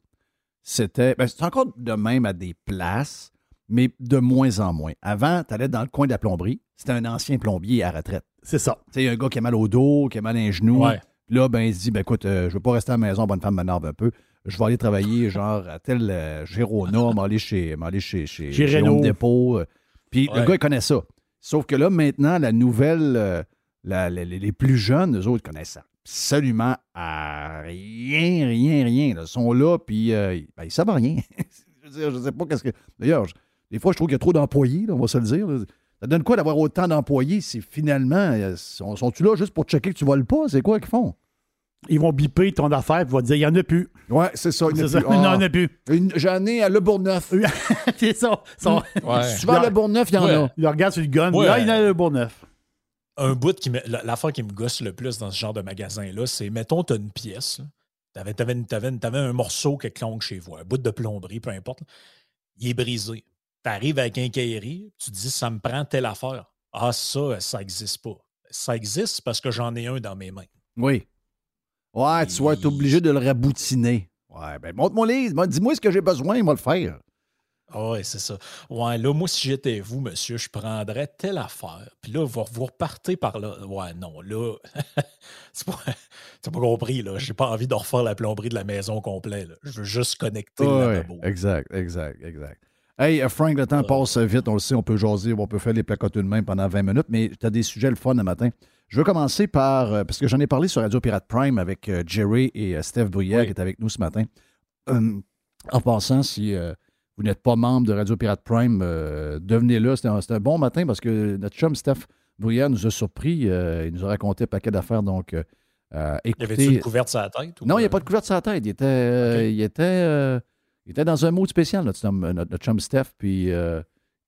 [SPEAKER 1] C'était, ben, c'est encore de même à des places, mais de moins en moins. Avant, tu allais dans le coin de la plomberie. C'était un ancien plombier à retraite.
[SPEAKER 5] C'est ça.
[SPEAKER 1] Tu sais, un gars qui a mal au dos, qui a mal à un genou. Là, ben, il se dit, ben, écoute, euh, je ne veux pas rester à la maison, bonne femme m'énerve un peu je vais aller travailler genre à tel euh, Girona, m'aller chez, m'aller chez, chez, chez Dépôt. Euh. Puis le gars, il connaît ça. Sauf que là, maintenant, la nouvelle, euh, les, plus jeunes, eux autres, connaissent absolument à rien, rien, rien. Ils sont là, puis ben, ils savent rien. je ne sais pas qu'est-ce que. D'ailleurs, des fois, je trouve qu'il y a trop d'employés, on va se le dire. Ça donne quoi d'avoir autant d'employés si finalement, sont-ils là juste pour checker que tu voles pas? C'est quoi qu'ils font?
[SPEAKER 5] Ils vont biper ton affaire et vont dire il n'y en a plus.
[SPEAKER 1] Ouais, c'est ça.
[SPEAKER 5] Il n'y en a plus.
[SPEAKER 1] J'en ai à Le Bourgneuf.
[SPEAKER 5] c'est ça.
[SPEAKER 1] Si tu vas à Le Bourgneuf, il y en a.
[SPEAKER 5] Il regarde sur le gun. Là, il y en a à Le Bourgneuf.
[SPEAKER 6] Un bout qui me. L'affaire qui me gosse le plus dans ce genre de magasin-là, c'est mettons, tu as une pièce. Tu avais, avais, un morceau qui clonque chez vous, un bout de plomberie, peu importe. Il est brisé. Tu arrives avec un caillerie, tu te dis ça me prend telle affaire. Ah, ça, ça n'existe pas. Ça existe parce que j'en ai un dans mes mains.
[SPEAKER 1] Oui. Ouais, tu vas être obligé de le raboutiner. Ouais, ben montre-moi les. Dis-moi ce que j'ai besoin, il va le faire.
[SPEAKER 6] Ah ouais, c'est ça. Ouais, là, moi, si j'étais vous, monsieur, je prendrais telle affaire. Puis là, vous, vous repartez par là. Ouais, non, là, c'est pas, pas compris, là. J'ai pas envie de refaire la plomberie de la maison complète. Je veux juste connecter
[SPEAKER 1] ouais, Exact, exact, exact. Hey, euh, Frank, le temps passe vite, on le sait, on peut jaser, on peut faire les placotes de main pendant 20 minutes, mais tu as des sujets le fun le matin. Je veux commencer par, euh, parce que j'en ai parlé sur Radio Pirate Prime avec euh, Jerry et Steph Bruyère qui est avec nous ce matin. en passant, si vous n'êtes pas membre de Radio Pirate Prime, devenez-le. C'était un, bon matin parce que notre chum Steph Bruyère nous a surpris. il nous a raconté un paquet d'affaires. Donc, écoutez... Y avait-tu
[SPEAKER 6] une couverte sur la tête?
[SPEAKER 1] non, il n'y a pas de couverte sur la tête. Il était, il était, il était dans un mode spécial, notre, notre chum Steph. Puis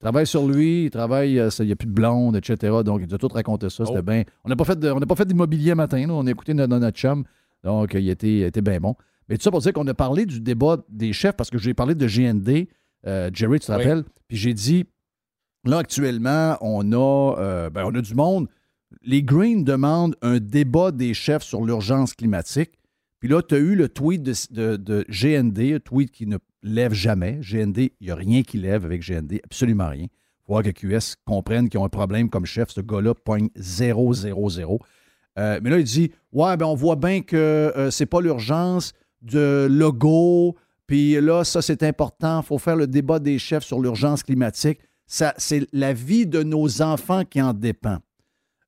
[SPEAKER 1] travaille sur lui, il travaille, euh, il n'y a plus de blonde, etc. Donc, il nous a tout raconté ça. C'était oh. bien. On n'a pas fait d'immobilier matin, on a écouté notre, notre chum. Donc, il était, était bien bon. Mais tout ça pour dire qu'on a parlé du débat des chefs parce que j'ai parlé de GND. Euh, Jerry, tu te rappelles? Puis j'ai dit, là, actuellement, on a, euh, ben, on a du monde. Les Greens demandent un débat des chefs sur l'urgence climatique. Puis là, tu as eu le tweet de, de, GND, un tweet qui ne lève jamais. GND, il n'y a rien qui lève avec GND, absolument rien. Il faut voir que QS comprenne qu'ils ont un problème comme chef. Ce gars-là pogne 0, 0, 0. mais là, il dit Ouais, ben on voit bien que euh, c'est pas l'urgence de logo. Puis là, ça, c'est important. Il faut faire le débat des chefs sur l'urgence climatique. Ça, c'est la vie de nos enfants qui en dépend.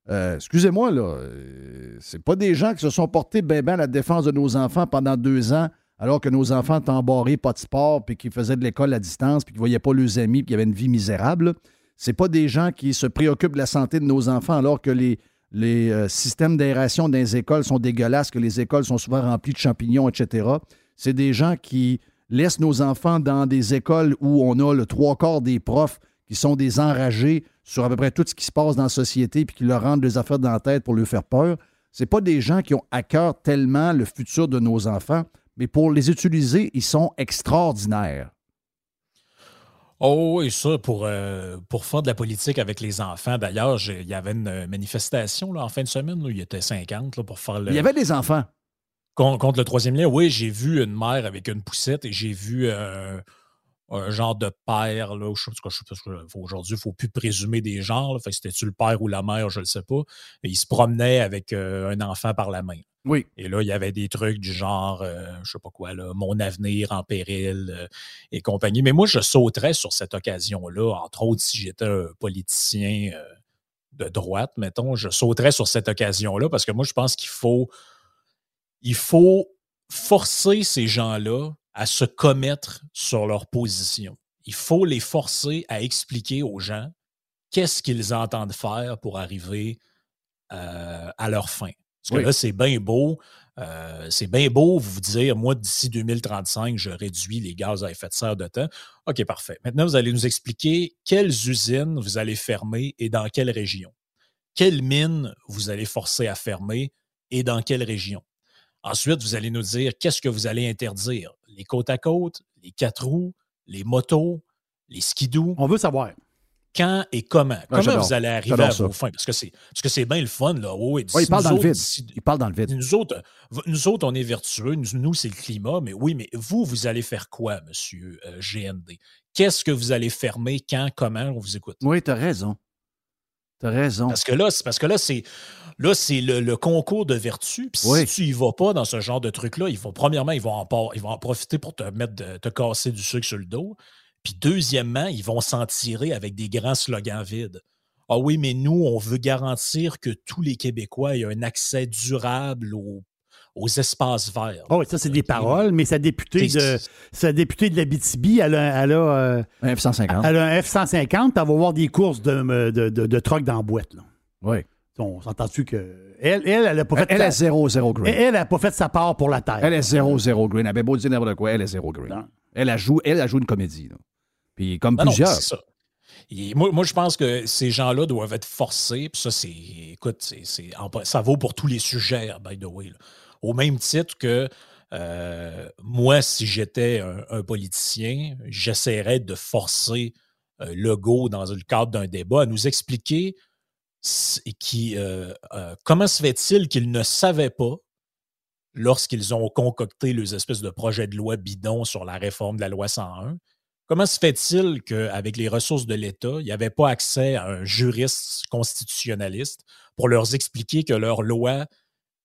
[SPEAKER 1] Euh, excusez-moi, là, euh, c'est pas des gens qui se sont portés bien ben à la défense de nos enfants pendant deux ans, alors que nos enfants embarrés, pas de sport, puis qui faisaient de l'école à distance, puis qui ne voyaient pas leurs amis, puis qui avaient une vie misérable. C'est pas des gens qui se préoccupent de la santé de nos enfants, alors que les, les euh, systèmes d'aération dans les écoles sont dégueulasses, que les écoles sont souvent remplies de champignons, etc. C'est des gens qui laissent nos enfants dans des écoles où on a le trois quarts des profs qui sont des enragés sur à peu près tout ce qui se passe dans la société puis qui leur rendent des affaires dans la tête pour leur faire peur. Ce pas des gens qui ont à cœur tellement le futur de nos enfants, mais pour les utiliser, ils sont extraordinaires.
[SPEAKER 6] Oh, et ça, pour, euh, pour faire de la politique avec les enfants. D'ailleurs, il y avait une manifestation là, en fin de semaine où il y était 50 là, pour faire le.
[SPEAKER 1] Il y avait des enfants.
[SPEAKER 6] Contre, le troisième lien, oui, j'ai vu une mère avec une poussette et j'ai vu. Euh, un genre de père, là, je, aujourd'hui, il ne faut plus présumer des genres. C'était-tu le père ou la mère, je ne le sais pas. il se promenait avec euh, un enfant par la main.
[SPEAKER 1] Oui.
[SPEAKER 6] Et là, il y avait des trucs du genre, euh, je sais pas quoi, là, mon avenir en péril euh, et compagnie. Mais moi, je sauterais sur cette occasion-là, entre autres, si j'étais un politicien de droite, mettons, je sauterais sur cette occasion-là parce que moi, je pense qu'il faut, il faut forcer ces gens-là à se commettre sur leur position. Il faut les forcer à expliquer aux gens qu'est-ce qu'ils entendent faire pour arriver euh, à leur fin. Parce que là, c'est bien beau. Euh, c'est bien beau vous dire, moi, d'ici 2035, je réduis les gaz à effet de serre de temps. OK, parfait. Maintenant, vous allez nous expliquer quelles usines vous allez fermer et dans quelle région. Quelles mines vous allez forcer à fermer et dans quelle région. Ensuite, vous allez nous dire qu'est-ce que vous allez interdire. Les côtes à côte, les quatre roues, les motos, les skidoo.
[SPEAKER 5] On veut savoir.
[SPEAKER 6] Quand et comment. comment vous allez arriver à vos fins? Parce que c'est, parce que c'est bien le fun, là.
[SPEAKER 1] oui, il parle dans le vide. il parle dans le vide.
[SPEAKER 6] Nous autres, nous autres, on est vertueux. Nous, c'est le climat. Mais oui, mais vous, vous allez faire quoi, monsieur euh, GND? Qu'est-ce que vous allez fermer? Quand? Comment? On vous écoute?
[SPEAKER 1] Oui, tu as raison. Tu as raison.
[SPEAKER 6] Parce que là, c'est parce que là, c'est là, c'est le, concours de vertu. Puis si tu y vas pas dans ce genre de truc-là, ils vont, premièrement, ils vont, en, ils vont en profiter pour te mettre de, te casser du sucre sur le dos. Puis deuxièmement, ils vont s'en tirer avec des grands slogans vides. Ah oui, mais nous, on veut garantir que tous les Québécois aient un accès durable aux aux espaces verts.
[SPEAKER 5] Oh, ça, c'est des paroles, mais sa députée de, sa députée de la BTB, elle a, elle a euh,
[SPEAKER 1] un F-150.
[SPEAKER 5] Elle a un F-150, puis elle va voir des courses de, de, de, de troc dans la boîte. Là.
[SPEAKER 1] Oui.
[SPEAKER 5] On s'entend-tu que. Elle, elle, elle a pas fait.
[SPEAKER 1] Elle, est zéro, zéro green.
[SPEAKER 5] Elle, n'a pas fait sa part pour la terre.
[SPEAKER 1] Elle est zéro, zéro green. Elle avait beau dire n'importe quoi, elle est zéro green. Elle a, joué, elle a joué une comédie. Là. Puis comme plusieurs. Non,
[SPEAKER 6] ça. moi, moi, je pense que ces gens-là doivent être forcés. Puis ça, c'est. Écoute, c'est, ça vaut pour tous les sujets, by the way. Au même titre que euh, moi, si j'étais un, politicien, j'essaierais de forcer euh, Legault dans le cadre d'un débat à nous expliquer qui, euh, comment se fait-il qu'ils ne savaient pas lorsqu'ils ont concocté les espèces de projets de loi bidon sur la réforme de la loi 101. Comment se fait-il qu'avec les ressources de l'État, il n'y avait pas accès à un juriste constitutionnaliste pour leur expliquer que leur loi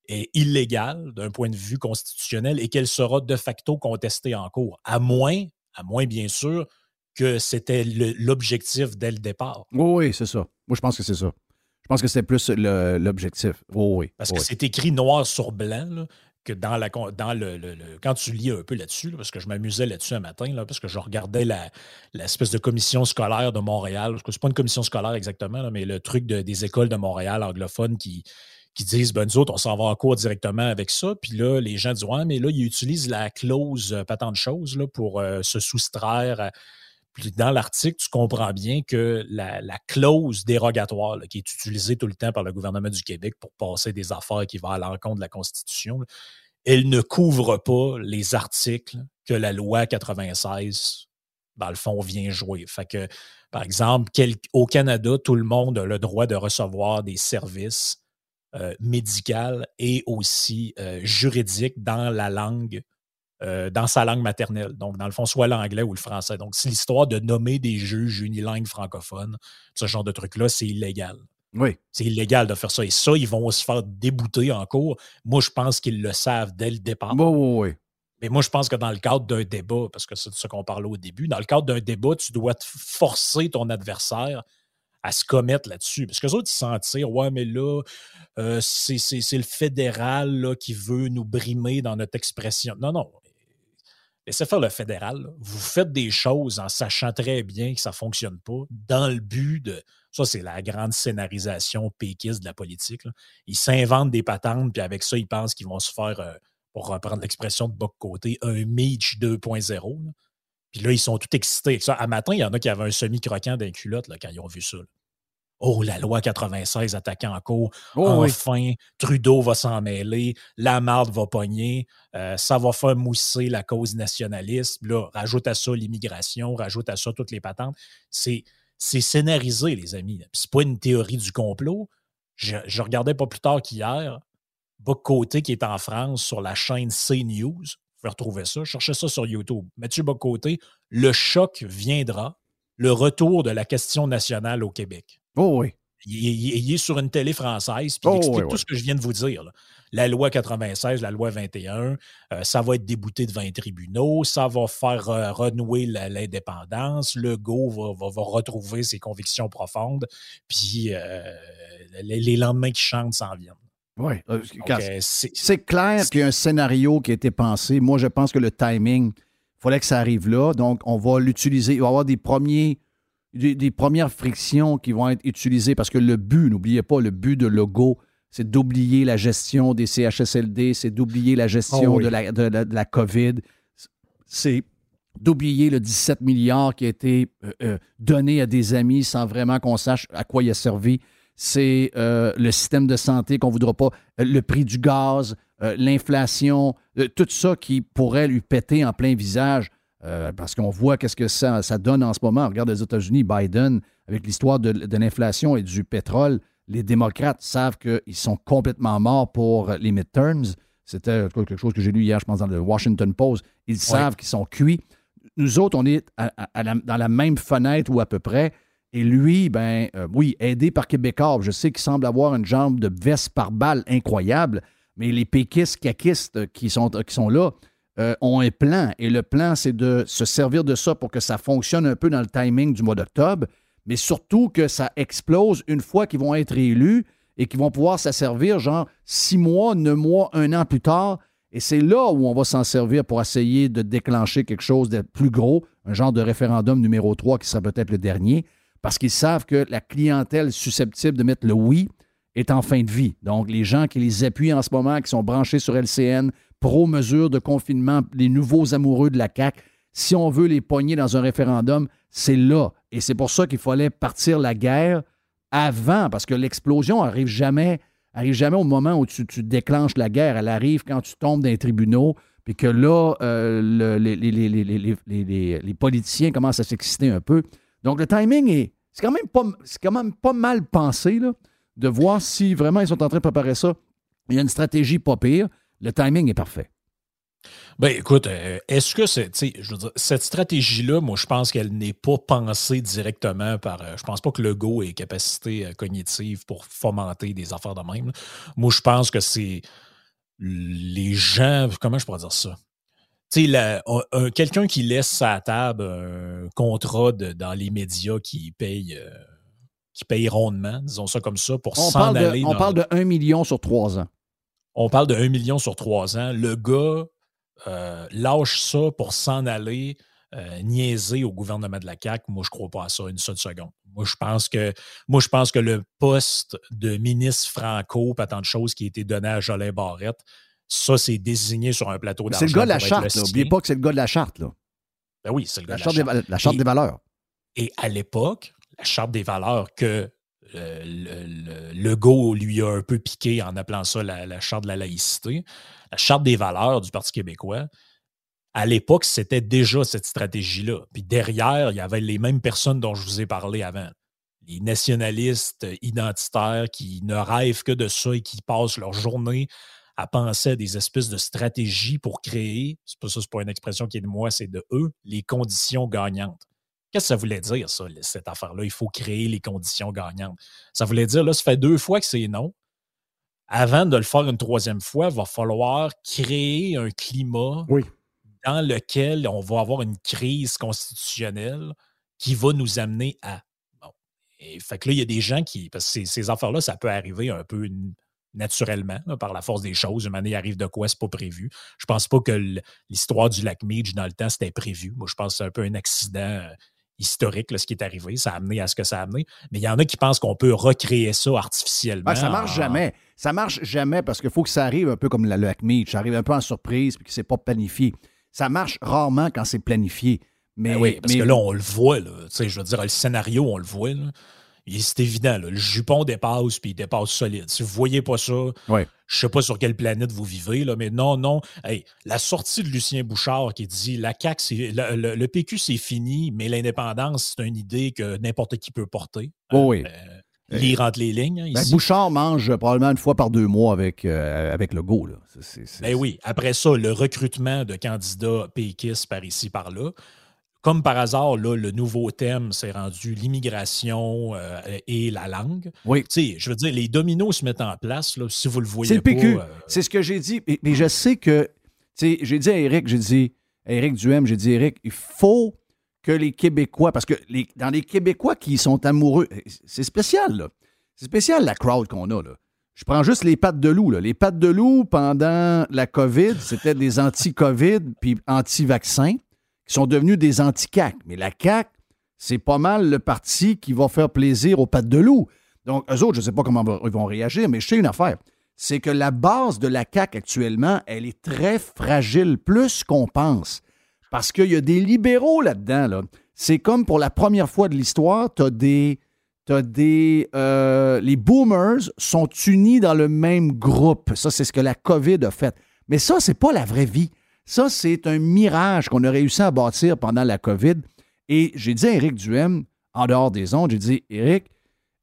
[SPEAKER 6] est illégale d'un point de vue constitutionnel et qu'elle sera de facto contestée en cours, à moins, à moins bien sûr, que c'était l'objectif dès le départ?
[SPEAKER 1] Oui, oui, c'est ça. Moi, je pense que c'est ça. Je pense que c'est plus l'objectif. Oui, oui.
[SPEAKER 6] Parce que c'est écrit noir sur blanc, Quand tu lis un peu là-dessus, parce que je m'amusais là-dessus un matin, parce que je regardais l'espèce de commission scolaire de Montréal, parce que c'est pas une commission scolaire exactement, mais le truc des écoles de Montréal anglophones qui qui disent, ben, nous autres, on s'en va en cours directement avec ça. Puis là, les gens disent, ouais, mais là, ils utilisent la clause euh, pas tant de choses pour euh, se soustraire. Dans l'article, tu comprends bien que la, clause dérogatoire qui est utilisée tout le temps par le gouvernement du Québec pour passer des affaires qui vont à l'encontre de la Constitution, elle ne couvre pas les articles que la loi 96, dans le fond, vient jouer. Fait que, par exemple, au Canada, tout le monde a le droit de recevoir des services euh, médical et aussi euh, juridique dans la langue, euh, dans sa langue maternelle. Donc, dans le fond, soit l'anglais ou le français. Donc, c'est l'histoire de nommer des juges unilingues francophones. Ce genre de truc-là, c'est illégal.
[SPEAKER 1] Oui.
[SPEAKER 6] C'est illégal de faire ça. Et ça, ils vont se faire débouter en cours. Moi, je pense qu'ils le savent dès le départ.
[SPEAKER 1] Oui, oui, oui.
[SPEAKER 6] Mais moi, je pense que dans le cadre d'un débat, parce que c'est de ce qu'on parlait au début, dans le cadre d'un débat, tu dois forcer ton adversaire à se commettre là-dessus. Parce que les autres, ils s'en tirent. Ouais, mais là, euh, c'est le fédéral là, qui veut nous brimer dans notre expression. Non, non. Laissez faire le fédéral. Vous faites des choses en sachant très bien que ça ne fonctionne pas, dans le but de. Ça, c'est la grande scénarisation péquiste de la politique. Ils s'inventent des patentes, puis avec ça, ils pensent qu'ils vont se faire, euh, pour reprendre l'expression de Boc Côté, un Meach 2.0. Puis là, ils sont tout excités ça. À matin, il y en a qui avaient un semi-croquant d'un culotte quand ils ont vu ça. Oh, la loi 96 attaquant en cours. Oh, enfin, Trudeau va s'en mêler. La marde va pogner. Euh, ça va faire mousser la cause nationaliste. Là, rajoute à ça l'immigration, rajoute à ça toutes les patentes. C'est, c'est scénarisé, les amis. c'est pas une théorie du complot. Je, regardais pas plus tard qu'hier. Boc Côté qui est en France sur la chaîne CNews pouvez retrouver ça. Cherchez ça sur YouTube. Mathieu Bocoté, le choc viendra, le retour de la question nationale au Québec.
[SPEAKER 1] Oh oui.
[SPEAKER 6] Il, est sur une télé française, puis il oh, explique tout ce que je viens de vous dire. La loi 96, la loi 21, euh, ça va être débouté devant les tribunaux, ça va faire euh, renouer l'indépendance, le go va, retrouver ses convictions profondes, puis euh, les, lendemains qui chantent s'en viennent.
[SPEAKER 1] Oui, c'est clair qu'il y a un scénario qui a été pensé. Moi, je pense que le timing, il fallait que ça arrive là. Donc, on va l'utiliser. Il va y avoir des premiers des, premières frictions qui vont être utilisées parce que le but, n'oubliez pas, le but de logo, c'est d'oublier la gestion des CHSLD, c'est d'oublier la gestion oh de, la, de, la, COVID, c'est d'oublier le 17 milliards qui a été euh, euh, donné à des amis sans vraiment qu'on sache à quoi il a servi. C'est euh, le système de santé qu'on ne voudra pas, le prix du gaz, l'inflation, tout ça qui pourrait lui péter en plein visage. Euh, parce qu'on voit qu'est-ce que ça, donne en ce moment. Regarde les États-Unis, Biden, avec l'histoire de, l'inflation et du pétrole, les démocrates savent qu'ils sont complètement morts pour les midterms. C'était quelque chose que j'ai lu hier, je pense, dans le Washington Post. Ils savent qu'ils sont cuits. Nous autres, on est dans la même fenêtre ou à peu près. Et lui, ben euh, oui, aidé par Québécois. Je sais qu'il semble avoir une jambe de veste par balle incroyable, mais les péquistes, caquistes qui sont, qui sont là, euh, ont un plan. Et le plan, c'est de se servir de ça pour que ça fonctionne un peu dans le timing du mois d'octobre, mais surtout que ça explose une fois qu'ils vont être élus et qu'ils vont pouvoir s'en servir, genre six mois, neuf mois, un an plus tard. Et c'est là où on va s'en servir pour essayer de déclencher quelque chose de plus gros, un genre de référendum numéro 3 qui sera peut-être le dernier, parce qu'ils savent que la clientèle susceptible de mettre le oui est en fin de vie. Donc, les gens qui les appuient en ce moment, qui sont branchés sur LCN, pro-mesures de confinement, les nouveaux amoureux de la CAQ, si on veut les pogner dans un référendum, c'est là. Et c'est pour ça qu'il fallait partir la guerre avant, parce que l'explosion arrive jamais, arrive jamais au moment où tu, déclenches la guerre. Elle arrive quand tu tombes dans les tribunaux, puis que là, euh, les, politiciens commencent à s'exciter un peu. Donc, le timing est. C'est quand, même pas, quand même pas mal pensé, là, de voir si vraiment ils sont en train de préparer ça. Il y a une stratégie pas pire. Le timing est parfait.
[SPEAKER 6] Ben écoute, euh, est-ce que c'est, je veux dire, cette stratégie-là, moi, je pense qu'elle n'est pas pensée directement par. Euh, je pense pas que le go ait capacité euh, cognitive pour fomenter des affaires de même. Moi, je pense que c'est les gens. Comment je pourrais dire ça? Tu sais, quelqu'un qui laisse sa table un contrat dans les médias qui paye. Qui paye rondement, disons ça comme ça, pour s'en aller.
[SPEAKER 1] on parle de 1 million sur trois ans.
[SPEAKER 6] On parle de 1 million sur 3 ans. Le gars euh, lâche ça pour s'en aller euh, niaiser au gouvernement de la CAQ. Moi, je ne crois pas à ça une seule seconde. Moi, je pense que, moi, je pense que le poste de ministre franco, pas tant de choses qui a été donné à Jolin Barrette, ça, c'est désigné sur un plateau d'argent.
[SPEAKER 1] C'est le gars de la charte. N'oubliez pas que c'est le gars de la charte. Là.
[SPEAKER 6] Ben oui, c'est le gars
[SPEAKER 1] la de la charte. la charte des valeurs.
[SPEAKER 6] Et à l'époque, la charte des valeurs que le, le, go lui a un peu piqué en appelant ça la, charte de la laïcité. La charte des valeurs du Parti québécois, à l'époque, c'était déjà cette stratégie-là. Puis derrière, il y avait les mêmes personnes dont je vous ai parlé avant. Les nationalistes identitaires qui ne rêvent que de ça et qui passent leur journée à penser à des espèces de stratégies pour créer, c'est pas ça, c'est pas une expression qui est de moi, c'est de eux, les conditions gagnantes. Qu'est-ce que ça voulait dire, ça, cette affaire-là? Il faut créer les conditions gagnantes. Ça voulait dire, là, ça fait deux fois que c'est non. Avant de le faire une troisième fois, il va falloir créer un climat dans lequel on va avoir une crise constitutionnelle qui va nous amener à. Bon. Et fait que là, il y a des gens qui. Parce que ces, affaires-là, ça peut arriver un peu naturellement, par la force des choses. Une année arrive de quoi, c'est pas prévu. Je pense pas que l'histoire du lac Meach dans le temps, c'était prévu. Moi, je pense que c'est un peu un accident historique, ce qui est arrivé. Ça a amené à ce que ça a amené. Mais il y en a qui pensent qu'on peut recréer ça artificiellement.
[SPEAKER 1] Ça ça marche jamais. Ça marche jamais parce qu'il faut que ça arrive un peu comme le lac Meach. Ça arrive un peu en surprise puis que c'est pas planifié. Ça marche rarement quand c'est planifié. Mais,
[SPEAKER 6] ben oui, parce que là, on le voit. Là. Je veux dire, le scénario, on le voit. C'est évident, le jupon dépasse, puis il dépasse solide. Si vous ne voyez pas ça, je ne sais pas sur quelle planète vous vivez, là, mais non, non. la sortie de Lucien Bouchard qui dit la CAQ, le, le, PQ, c'est fini, mais l'indépendance, c'est une idée que n'importe qui peut porter.
[SPEAKER 1] Oh oui.
[SPEAKER 6] Euh, lire entre les lignes. Hein,
[SPEAKER 1] ben, Bouchard mange probablement une fois par deux mois avec, euh, avec le go. Là.
[SPEAKER 6] Ben oui. Après ça, le recrutement de candidats péquistes par ici, par là. Comme par hasard, là, le nouveau thème s'est rendu l'immigration euh, et la langue.
[SPEAKER 1] Oui.
[SPEAKER 6] sais, je veux dire, les dominos se mettent en place, là, si vous le voyez
[SPEAKER 1] C'est le PQ. C'est ce que j'ai dit. Mais, je sais que, j'ai dit à Eric, j'ai dit, à Eric Duhem, j'ai dit, Eric, il faut que les Québécois, parce que les, dans les Québécois qui sont amoureux, c'est spécial, là. C'est spécial la crowd qu'on a, là. Je prends juste les pattes de loup. Là. Les pattes de loup, pendant la COVID, c'était des anti-COVID puis anti-vaccins qui sont devenus des anti-CAC. Mais la CAC, c'est pas mal le parti qui va faire plaisir aux pattes de loup. Donc, eux autres, je ne sais pas comment ils vont réagir, mais je sais une affaire. C'est que la base de la CAC actuellement, elle est très fragile, plus qu'on pense. Parce qu'il y a des libéraux là-dedans. Là. C'est comme pour la première fois de l'histoire, tu as des. Des euh, les boomers sont unis dans le même groupe. Ça, c'est ce que la COVID a fait. Mais ça, c'est pas la vraie vie. Ça, c'est un mirage qu'on a réussi à bâtir pendant la COVID. Et j'ai dit à Éric Duhem, en dehors des ondes, j'ai dit, Éric,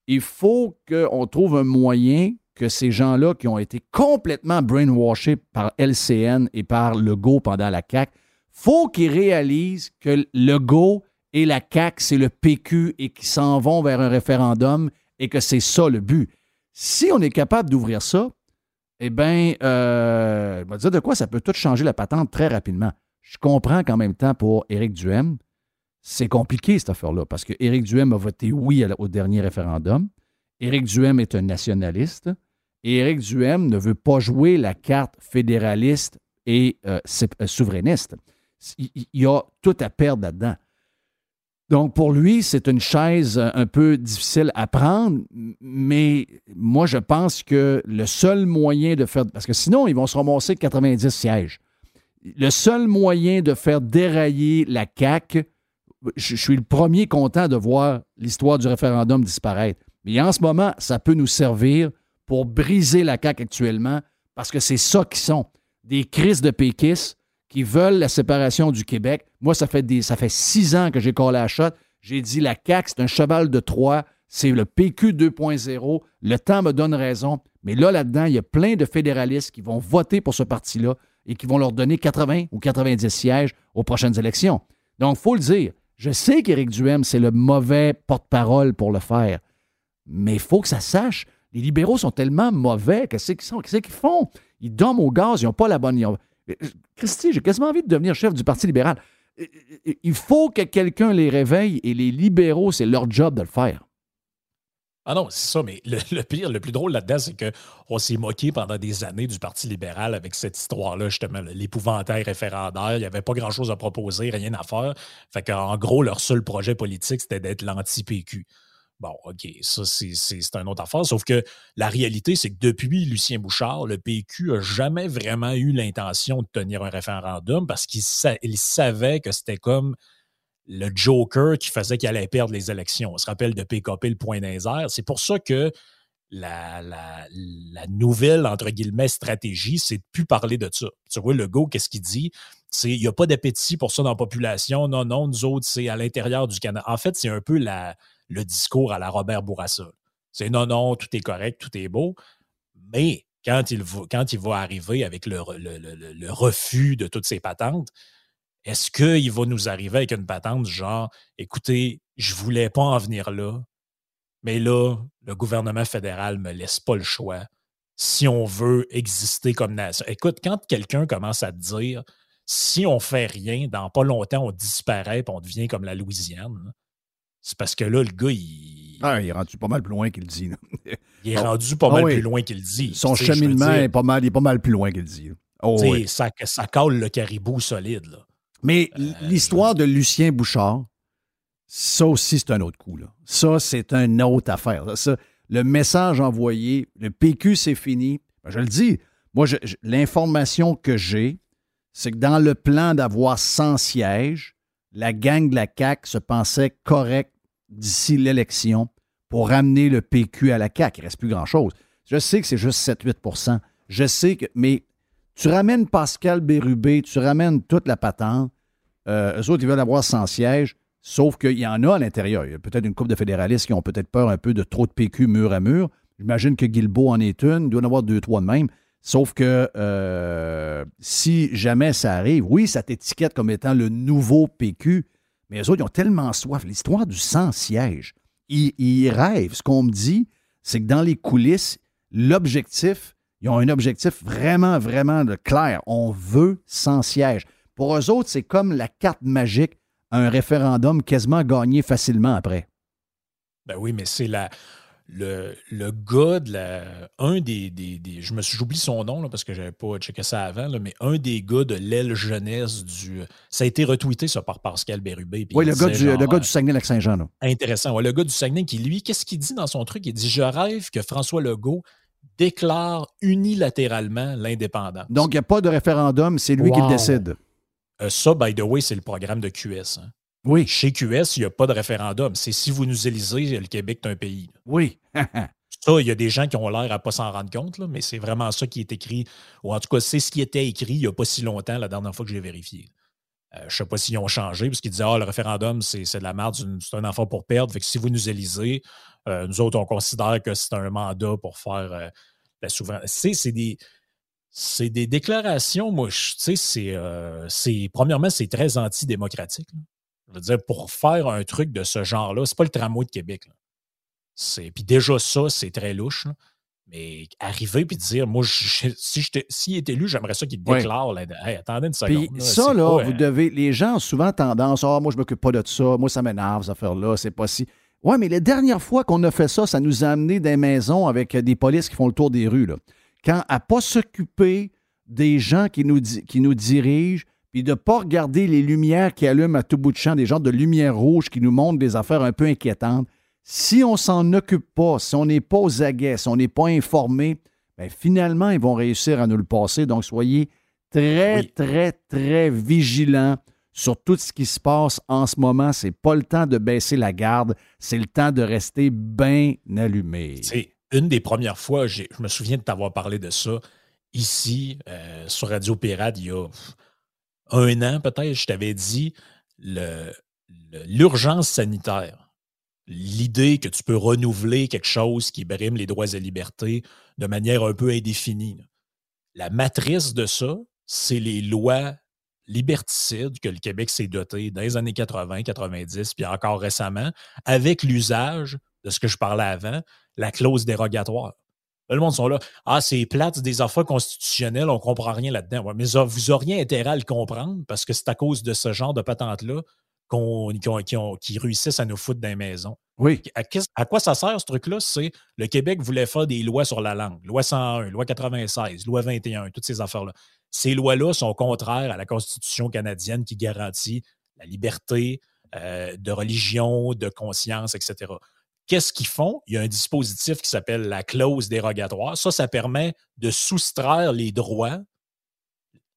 [SPEAKER 1] il faut qu'on trouve un moyen que ces gens-là qui ont été complètement brainwashés par LCN et par Legault pendant la CAQ, faut qu'ils réalisent que Legault et la CAQ, c'est le PQ et qu'ils s'en vont vers un référendum et que c'est ça le but. Si on est capable d'ouvrir ça, eh bien, euh, je dire de quoi ça peut tout changer la patente très rapidement. Je comprends qu'en même temps, pour Éric Duhem, c'est compliqué cette affaire-là, parce que Éric Duhem a voté oui au dernier référendum. Éric Duhem est un nationaliste. Et Éric Duhem ne veut pas jouer la carte fédéraliste et euh, euh, souverainiste il y a tout à perdre là-dedans. Donc, pour lui, c'est une chaise un peu difficile à prendre, mais moi, je pense que le seul moyen de faire. Parce que sinon, ils vont se ramasser 90 sièges. Le seul moyen de faire dérailler la CAQ, je, suis le premier content de voir l'histoire du référendum disparaître. Mais en ce moment, ça peut nous servir pour briser la CAQ actuellement, parce que c'est ça qui sont des crises de péquistes qui veulent la séparation du Québec. Moi, ça fait, des, ça fait six ans que j'ai collé la shot. J'ai dit la CAQ, c'est un cheval de Troie. C'est le PQ 2.0. Le temps me donne raison. Mais là, là-dedans, il y a plein de fédéralistes qui vont voter pour ce parti-là et qui vont leur donner 80 ou 90 sièges aux prochaines élections. Donc, il faut le dire. Je sais qu'Éric Duhem, c'est le mauvais porte-parole pour le faire. Mais il faut que ça sache. Les libéraux sont tellement mauvais. Qu'est-ce qu'ils font? Ils dorment au gaz, ils n'ont pas la bonne. Christy, j'ai quasiment envie de devenir chef du Parti libéral. Il faut que quelqu'un les réveille et les libéraux, c'est leur job de le faire.
[SPEAKER 6] Ah non, c'est ça, mais le, pire, le plus drôle là-dedans, c'est qu'on s'est moqué pendant des années du Parti libéral avec cette histoire-là, justement, l'épouvantail référendaire. Il n'y avait pas grand-chose à proposer, rien à faire. Fait qu'en gros, leur seul projet politique, c'était d'être l'anti-PQ. Bon, OK, ça, c'est une autre affaire. Sauf que la réalité, c'est que depuis Lucien Bouchard, le PQ n'a jamais vraiment eu l'intention de tenir un référendum parce qu'il savait que c'était comme le Joker qui faisait qu'il allait perdre les élections. On se rappelle de PKP, le point C'est pour ça que la, nouvelle, entre guillemets, stratégie, c'est de plus parler de ça. Tu vois, le go, qu'est-ce qu'il dit? C'est il n'y a pas d'appétit pour ça dans la population. Non, non, nous autres, c'est à l'intérieur du Canada. En fait, c'est un peu la, le discours à la Robert Bourassa. C'est non, non, tout est correct, tout est beau. Mais quand il va, arriver avec le, refus de toutes ces patentes, est-ce qu'il va nous arriver avec une patente genre, écoutez, je ne voulais pas en venir là, mais là, le gouvernement fédéral ne me laisse pas le choix si on veut exister comme nation. Écoute, quand quelqu'un commence à te dire, si on fait rien, dans pas longtemps, on disparaît et on devient comme la Louisiane, c'est parce que là, le gars, il.
[SPEAKER 1] Ah, il est rendu pas mal plus loin qu'il dit.
[SPEAKER 6] il est rendu pas ah mal plus loin qu'il dit.
[SPEAKER 1] Son cheminement est pas mal, il est pas mal plus loin qu'il dit.
[SPEAKER 6] Oh, ça, ça colle le caribou solide. Là.
[SPEAKER 1] Mais euh, l'histoire de Lucien Bouchard, ça aussi, c'est un autre coup. Là. Ça, c'est une autre affaire. le message envoyé, le PQ, c'est fini. Ben, je le dis. Moi, l'information que j'ai, c'est que dans le plan d'avoir 100 sièges, la gang de la CAQ se pensait correct d'ici l'élection pour ramener le PQ à la CAQ. Il ne reste plus grand-chose. Je sais que c'est juste 7-8% Je sais que. Mais tu ramènes Pascal Bérubé, tu ramènes toute la patente. Euh, eux autres, ils veulent avoir 100 sièges. Sauf qu'il y en a à l'intérieur. Il y a peut-être une couple de fédéralistes qui ont peut-être peur un peu de trop de PQ mur à mur. J'imagine que Guilbeault en est une. Il doit en avoir deux, trois de même. Sauf que euh, si jamais ça arrive, oui, ça t'étiquette comme étant le nouveau PQ, mais les autres, ils ont tellement soif. L'histoire du sans-siège, ils, ils, rêvent. Ce qu'on me dit, c'est que dans les coulisses, l'objectif, ils ont un objectif vraiment, vraiment clair. On veut sans-siège. Pour eux autres, c'est comme la carte magique un référendum quasiment gagné facilement après.
[SPEAKER 6] Ben oui, mais c'est la. Le, le, gars de la. Un des. des, je me suis. J'oublie son nom là, parce que je n'avais pas checké ça avant, là, mais un des gars de l'aile jeunesse du. Ça a été retweeté, ça, par Pascal Bérubé.
[SPEAKER 1] Oui, le gars, du, le gars du Saguenay-Lac-Saint-Jean.
[SPEAKER 6] Intéressant. le gars du Saguenay qui, lui, qu'est-ce qu'il dit dans son truc? Il dit Je rêve que François Legault déclare unilatéralement l'indépendance.
[SPEAKER 1] Donc, il n'y a pas de référendum, c'est lui qui le décide.
[SPEAKER 6] Euh, ça, by the way, c'est le programme de QS. Hein.
[SPEAKER 1] Oui.
[SPEAKER 6] Chez QS, il n'y a pas de référendum. C'est si vous nous élisez, le Québec est un pays.
[SPEAKER 1] Oui.
[SPEAKER 6] ça, il y a des gens qui ont l'air à ne pas s'en rendre compte, mais c'est vraiment ça qui est écrit. Ou en tout cas, c'est ce qui était écrit il n'y a pas si longtemps, la dernière fois que j'ai vérifié. Euh, je ne sais pas s'ils ont changé, parce qu'ils disaient Ah, le référendum, c'est de la merde, c'est un enfant pour perdre. Fait que si vous nous élisez, euh, nous autres, on considère que c'est un mandat pour faire la souveraineté. C'est des c'est des déclarations, moi, tu sais, c'est, euh, premièrement, c'est très antidémocratique. Je veux dire, pour faire un truc de ce genre-là, c'est pas le tramway de Québec. C'est, puis déjà ça, c'est très louche. Mais arriver puis dire, moi, si s'il est élu, j'aimerais ça qu'il déclare. attendez une seconde.
[SPEAKER 1] Puis ça, là, vous euh, devez. Les gens ont souvent tendance, ah, moi, je m'occupe pas de ça, moi, ça m'énerve, cette affaire-là, c'est pas si. Ouais, mais la dernière fois qu'on a fait ça, ça nous a amené des maisons avec des polices qui font le tour des rues. Là quand à ne pas s'occuper des gens qui nous, qui nous dirigent, puis de ne pas regarder les lumières qui allument à tout bout de champ, des genres de lumières rouges qui nous montrent des affaires un peu inquiétantes. Si on s'en occupe pas, si on n'est pas aux aguets, si on n'est pas informé, bien, finalement, ils vont réussir à nous le passer. Donc, soyez très, très, très vigilants sur tout ce qui se passe en ce moment. C'est pas le temps de baisser la garde, c'est le temps de rester bien allumé
[SPEAKER 6] une des premières fois, je me souviens de t'avoir parlé de ça ici, euh, sur Radio Pirate, il y a un an peut-être, je t'avais dit l'urgence sanitaire. L'idée que tu peux renouveler quelque chose qui brime les droits et libertés de manière un peu indéfinie. La matrice de ça, c'est les lois liberticides que le Québec s'est doté dans les années 80, 90, puis encore récemment, avec l'usage de ce que je parlais avant, la clause dérogatoire. Le monde sont là. Ah, c'est plate, des affaires constitutionnelles, on ne comprend rien là-dedans. mais vous auriez intérêt à le comprendre parce que c'est à cause de ce genre de patente-là qu'on, qui, réussissent à nous foutre dans les maisons.
[SPEAKER 1] Oui.
[SPEAKER 6] À, quoi ça sert, ce truc-là? C'est le Québec voulait faire des lois sur la langue. Loi 101, loi 96, loi 21, toutes ces affaires-là. Ces lois-là sont contraires à la Constitution canadienne qui garantit la liberté euh, de religion, de conscience, etc. Qu'est-ce qu'ils font? Il y a un dispositif qui s'appelle la clause dérogatoire. Ça, ça permet de soustraire les droits,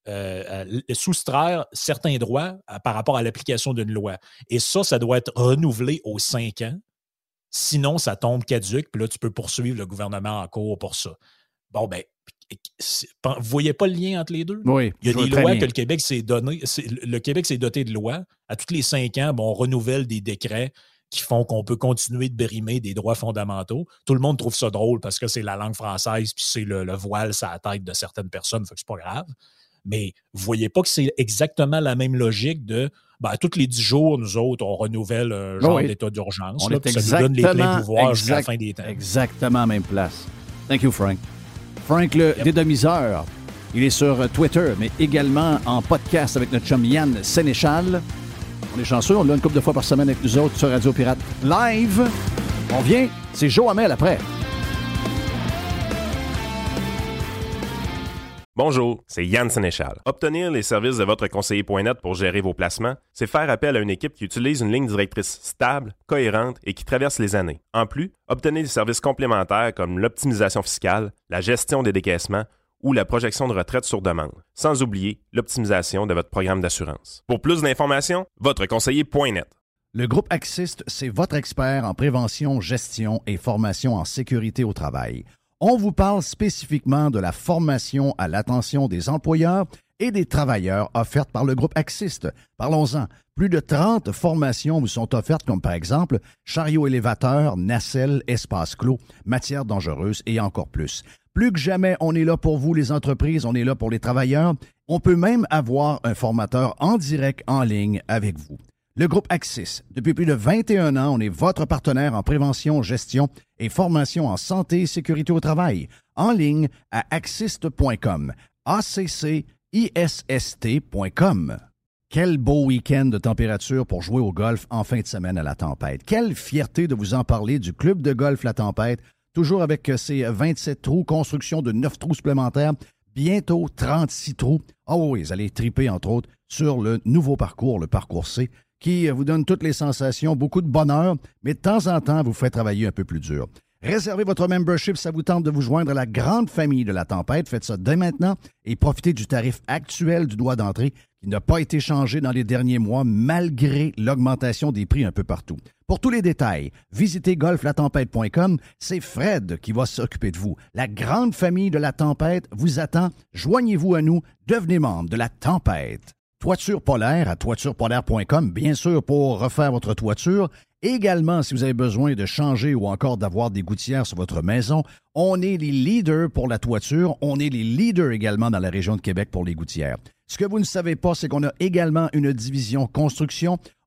[SPEAKER 6] euh, soustraire certains droits par rapport à l'application d'une loi. Et ça, ça doit être renouvelé aux cinq ans. Sinon, ça tombe caduque, puis là, tu peux poursuivre le gouvernement en cours pour ça. Bon, ben, vous voyez pas le lien entre les deux?
[SPEAKER 1] Oui.
[SPEAKER 6] Il y a des lois que le Québec s'est donné. Le Québec s'est doté de lois. À tous les cinq ans, bon, on renouvelle des décrets qui font qu'on peut continuer de bérimer des droits fondamentaux. Tout le monde trouve ça drôle parce que c'est la langue française, puis c'est le, voile, ça la tête de certaines personnes, fait que c'est pas grave. Mais vous voyez pas que c'est exactement la même logique de ben, tous les dix jours, nous autres, on renouvelle un genre d'état d'urgence.
[SPEAKER 1] ça nous donne les pleins pouvoirs jusqu'à la fin des temps. Exactement même place. Thank you, Frank. Frank, le dédomiseur, il est sur Twitter, mais également en podcast avec notre chum Yann Sénéchal. On est on l'a une couple de fois par semaine avec nous autres sur Radio Pirate Live. On vient, c'est Joe Hamel après.
[SPEAKER 2] Bonjour, c'est Yann Sénéchal. Obtenir les services de votre conseiller.net pour gérer vos placements, c'est faire appel à une équipe qui utilise une ligne directrice stable, cohérente et qui traverse les années. En plus, obtenez des services complémentaires comme l'optimisation fiscale, la gestion des décaissements ou la projection de retraite sur demande, sans oublier l'optimisation de votre programme d'assurance. Pour plus d'informations, votreconseiller.net.
[SPEAKER 1] Le groupe Axist, c'est votre expert en prévention, gestion et formation en sécurité au travail. On vous parle spécifiquement de la formation à l'attention des employeurs et des travailleurs offertes par le groupe Axiste. Parlons-en. Plus de 30 formations vous sont offertes, comme par exemple chariot élévateur, nacelle, espace clos, matières dangereuses et encore plus. Plus que jamais, on est là pour vous, les entreprises, on est là pour les travailleurs. On peut même avoir un formateur en direct en ligne avec vous. Le groupe Axis, depuis plus de 21 ans, on est votre partenaire en prévention, gestion et formation en santé et sécurité au travail. En ligne à axist.com. A-C-C-I-S-S-T.com. Quel beau week-end de température pour jouer au golf en fin de semaine à la tempête. Quelle fierté de vous en parler du club de golf La Tempête, toujours avec ses 27 trous, construction de 9 trous supplémentaires, bientôt 36 trous. Oh oui, vous allez triper entre autres sur le nouveau parcours, le parcours C qui vous donne toutes les sensations, beaucoup de bonheur, mais de temps en temps vous fait travailler un peu plus dur. Réservez votre membership, ça vous tente de vous joindre à la grande famille de la tempête. Faites ça dès maintenant et profitez du tarif actuel du droit d'entrée qui n'a pas été changé dans les derniers mois malgré l'augmentation des prix un peu partout. Pour tous les détails, visitez golflatempête.com. C'est Fred qui va s'occuper de vous. La grande famille de la tempête vous attend. Joignez-vous à nous. Devenez membre de la tempête. Toiture polaire à toiturepolaire.com, bien sûr, pour refaire votre toiture. Également, si vous avez besoin de changer ou encore d'avoir des gouttières sur votre maison, on est les leaders pour la toiture. On est les leaders également dans la région de Québec pour les gouttières. Ce que vous ne savez pas, c'est qu'on a également une division construction.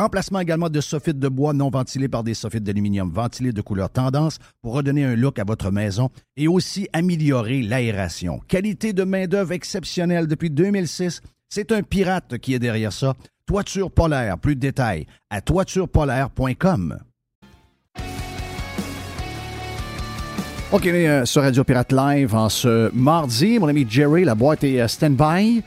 [SPEAKER 1] Remplacement également de soffites de bois non ventilés par des soffites d'aluminium ventilés de couleur tendance pour redonner un look à votre maison et aussi améliorer l'aération. Qualité de main-d'œuvre exceptionnelle depuis 2006. C'est un pirate qui est derrière ça. Toiture polaire, plus de détails à toiturepolaire.com. OK, on euh, sur Radio Pirate Live en ce mardi. Mon ami Jerry, la boîte est euh, stand-by.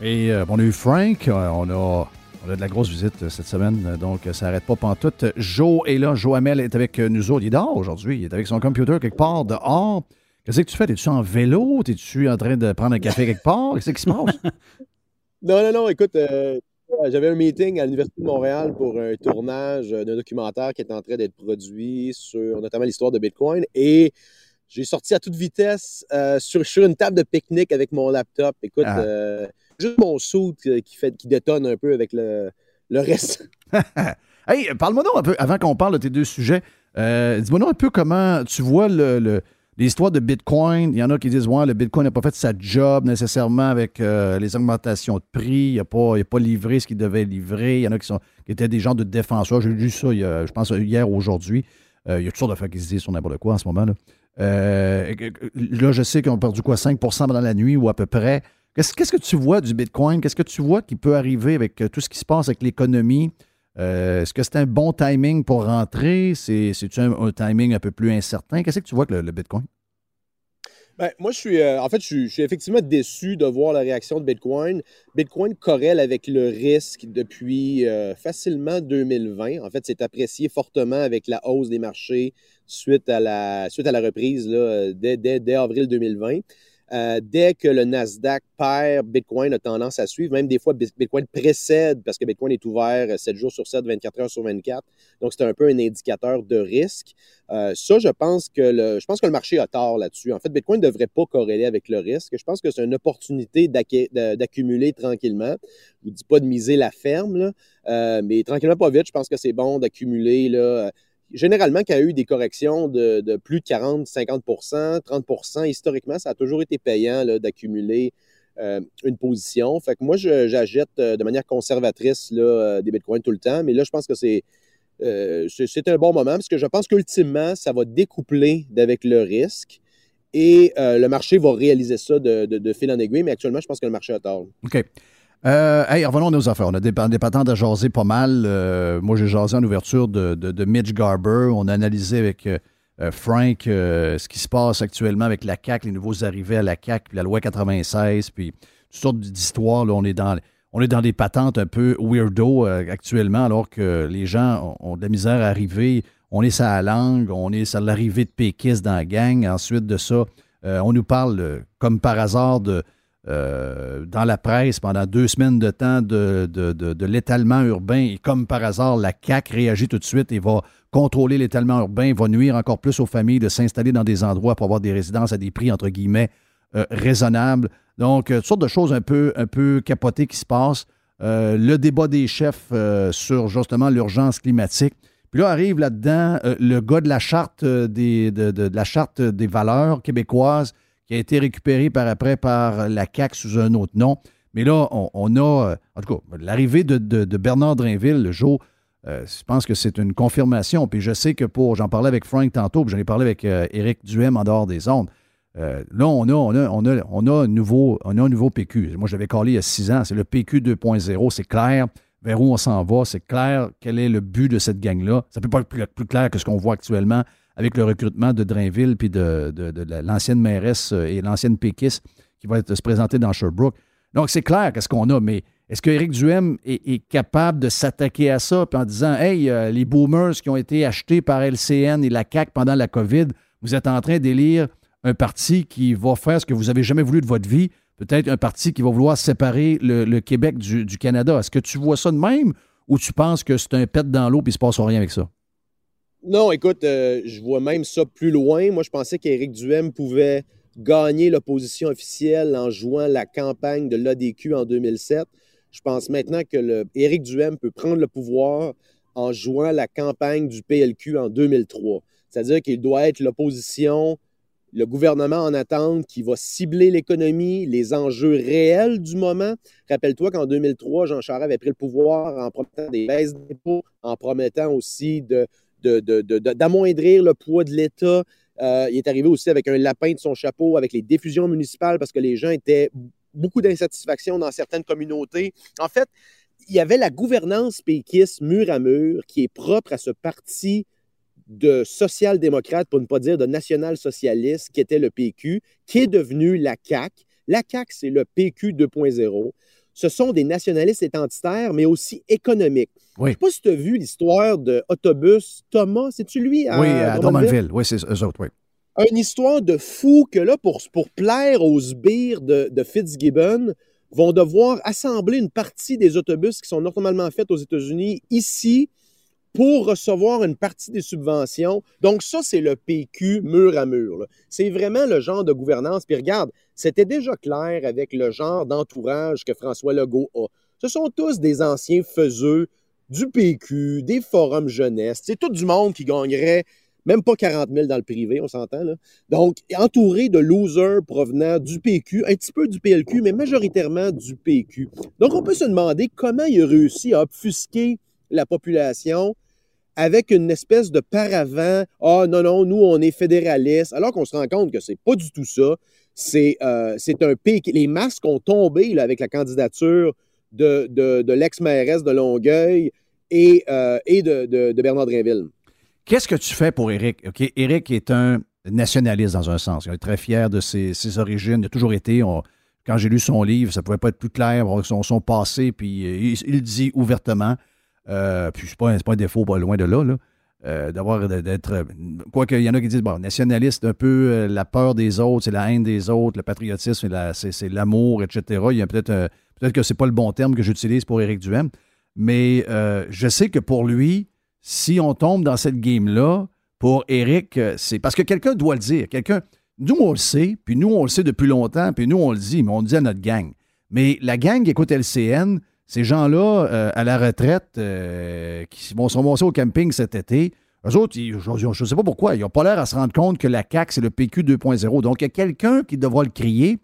[SPEAKER 1] Et euh, on a eu Frank, on a on a de la grosse visite euh, cette semaine, euh, donc euh, ça n'arrête pas pantoute. Joe est là, Joe Hamel est avec nous autres. Il est dehors aujourd'hui, il est avec son computer quelque part dehors. Qu'est-ce que tu fais? Es-tu en vélo? Es-tu en train de prendre un café quelque part? Qu'est-ce qui se passe?
[SPEAKER 7] non, non, non, écoute, j'avais un meeting à l'Université de Montréal pour un tournage d'un documentaire qui est en train d'être produit sur notamment l'histoire de Bitcoin et j'ai sorti à toute vitesse sur, sur, une table de pique-nique avec mon laptop. Écoute, ah juste mon saut qui, fait, qui détonne un peu avec le, le reste.
[SPEAKER 1] hey, parle-moi donc un peu, avant qu'on parle de tes deux sujets, euh, dis-moi donc un peu comment tu vois le, l'histoire de Bitcoin. Il y en a qui disent ouais, le Bitcoin n'a pas fait sa job nécessairement avec euh, les augmentations de prix. Il n'a pas, pas livré ce qu'il devait livrer. Il y en a qui, sont, qui étaient des gens de défenseurs. J'ai lu ça, je pense, hier, aujourd'hui. Euh, il y a toutes sortes de fois qui se disent sur n'importe quoi en ce moment. Là, là je sais qu'ils ont perdu quoi, 5% pendant la nuit ou à peu près. Qu'est-ce que tu vois du Bitcoin? Qu'est-ce que tu vois qui peut arriver avec euh, tout ce qui se passe avec l'économie? Euh, est-ce que c'est un bon timing pour rentrer? C'est un, timing un peu plus incertain? Qu'est-ce que tu vois avec le, Bitcoin?
[SPEAKER 7] Ben, moi, je suis, euh, en fait, je suis, effectivement déçu de voir la réaction de Bitcoin. Bitcoin corrèle avec le risque depuis facilement 2020. En fait, c'est apprécié fortement avec la hausse des marchés suite à la, suite à la reprise là, dès avril 2020. Euh, dès que le Nasdaq perd, Bitcoin a tendance à suivre. Même des fois, Bitcoin précède parce que Bitcoin est ouvert 7 jours sur 7, 24 heures sur 24. Donc, c'est un peu un indicateur de risque. Euh, ça, je pense que le, je pense que le marché a tort là-dessus. En fait, Bitcoin ne devrait pas corréler avec le risque. Je pense que c'est une opportunité d'accumuler tranquillement. Je ne vous dis pas de miser la ferme, euh, mais tranquillement, pas vite. Je pense que c'est bon d'accumuler généralement, quand il y a eu des corrections de, plus de 40, 50% 30% historiquement, ça a toujours été payant d'accumuler euh, une position. Fait que moi, j'achète euh, de manière conservatrice euh, des bitcoins tout le temps, mais là, je pense que c'est c'est un bon moment parce que je pense qu'ultimement, ça va découpler avec le risque et le marché va réaliser ça de, de, fil en aiguille, mais actuellement, je pense que le marché a tort.
[SPEAKER 1] OK. Euh, hey, revenons à nos affaires. On a des, patentes à jaser pas mal. Euh, moi, j'ai jasé en ouverture de, Mitch Garber. On a analysé avec euh, Frank ce qui se passe actuellement avec la CAC, les nouveaux arrivés à la CAC, puis la loi 96, puis toutes sortes d'histoires. on est dans on est dans des patentes un peu weirdo actuellement, alors que les gens ont, de la misère à arriver. On est à la langue, on est à l'arrivée de péquistes dans la gang. Ensuite de ça, on nous parle, comme par hasard, de, dans la presse pendant deux semaines de temps de, de, l'étalement urbain. Et comme par hasard, la CAC réagit tout de suite et va contrôler l'étalement urbain, va nuire encore plus aux familles de s'installer dans des endroits pour avoir des résidences à des prix, entre guillemets, raisonnables. Donc, euh, toutes sortes de choses un peu, un peu capotées qui se passent. Euh, le débat des chefs euh, sur justement l'urgence climatique. Puis là arrive là-dedans le gars de la charte des, de, la charte des valeurs québécoises qui a été récupéré par après par la CAC sous un autre nom. Mais là, on, a, en tout cas, l'arrivée de, Bernard Drinville, le jour, je pense que c'est une confirmation. Puis je sais que pour, j'en parlais avec Frank tantôt, puis j'en ai parlé avec Éric Duhem en dehors des ondes. Euh, là, on a, on, a, on, a, on, a un nouveau, on un nouveau PQ. Moi, j'avais collé il y a six ans. C'est le PQ 2.0. C'est clair vers où on s'en va. C'est clair quel est le but de cette gang-là. Ça ne peut pas être plus, clair que ce qu'on voit actuellement avec le recrutement de Drainville puis de, l'ancienne mairesse euh, et l'ancienne péquiste qui va se présenter dans Sherbrooke. Donc, c'est clair qu'est-ce qu'on a, mais est-ce qu'Éric Duhem est, capable de s'attaquer à ça en disant Hey, euh, les boomers qui ont été achetés par LCN et la CAC pendant la COVID, vous êtes en train d'élire un parti qui va faire ce que vous n'avez jamais voulu de votre vie, peut-être un parti qui va vouloir séparer le, Québec du, Canada. Est-ce que tu vois ça de même ou tu penses que c'est un pet dans l'eau et il ne se passe rien avec ça?
[SPEAKER 7] Non, écoute, euh, je vois même ça plus loin. Moi, je pensais qu'Éric Duhem pouvait gagner l'opposition officielle en jouant la campagne de l'ADQ en 2007. Je pense maintenant que le, Éric Duhem peut prendre le pouvoir en jouant la campagne du PLQ en 2003. C'est-à-dire qu'il doit être l'opposition le gouvernement en attente qui va cibler l'économie, les enjeux réels du moment. Rappelle-toi qu'en 2003, Jean Charest avait pris le pouvoir en promettant des baisses d'impôts, en promettant aussi d'amoindrir le poids de l'État. Euh, il est arrivé aussi avec un lapin de son chapeau, avec les diffusions municipales, parce que les gens étaient beaucoup d'insatisfaction dans certaines communautés. En fait, il y avait la gouvernance péquiste mur à mur qui est propre à ce parti de social-démocrate, pour ne pas dire de national-socialiste, qui était le PQ, qui est devenu la CAQ. La CAQ, c'est le PQ 2.0. Ce sont des nationalistes identitaires, mais aussi économiques. Je ne sais pas si tu as vu l'histoire de Autobus Thomas, c'est-tu lui?
[SPEAKER 1] À oui, à Drummondville? Oui, c'est eux autres, oui.
[SPEAKER 7] Une histoire de fou que là, pour, pour plaire aux sbires de, de Fitzgibbon, vont devoir assembler une partie des autobus qui sont normalement faits aux États-Unis ici pour recevoir une partie des subventions. Donc ça, c'est le PQ mur à mur. C'est vraiment le genre de gouvernance. Puis regarde, c'était déjà clair avec le genre d'entourage que François Legault a. Ce sont tous des anciens faiseux du PQ, des forums jeunesse. C'est tout du monde qui gagnerait même pas 40 000 dans le privé, on s'entend. Donc, entouré de losers provenant du PQ, un petit peu du PLQ, mais majoritairement du PQ. Donc, on peut se demander comment il a réussi à obfusquer la population avec une espèce de paravent. Ah non, non, nous, on est fédéralistes, alors qu'on se rend compte que c'est pas du tout ça. C'est euh, un pays. Les masques ont tombé là, avec la candidature de, de, l'ex-mairesse de Longueuil et, euh, et de, de, Bernard Drinville.
[SPEAKER 1] Qu'est-ce que tu fais pour Éric? OK, Éric est un nationaliste dans un sens. Il est très fier de ses, ses origines. Il a toujours été. quand j'ai lu son livre, ça ne pouvait pas être plus clair, son, son passé, puis il, il, dit ouvertement. Euh, puis c'est pas, pas un défaut, pas loin de là, là. Euh, d'avoir d'être quoi qu'il y en a qui disent bon nationaliste un peu euh, la peur des autres c'est la haine des autres le patriotisme c'est l'amour etc il y a peut-être peut-être que c'est pas le bon terme que j'utilise pour Éric Duhem mais je sais que pour lui si on tombe dans cette game là pour Éric c'est parce que quelqu'un doit le dire quelqu'un nous on le sait puis nous on le sait depuis longtemps puis nous on le dit mais on le dit à notre gang mais la gang écoute LCN ces gens-là, euh, à la retraite, euh, qui vont se remonter au camping cet été, eux autres, je ne sais pas pourquoi, ils n'ont pas l'air à se rendre compte que la CAQ, c'est le PQ 2.0. Donc, il y a quelqu'un qui devra le crier.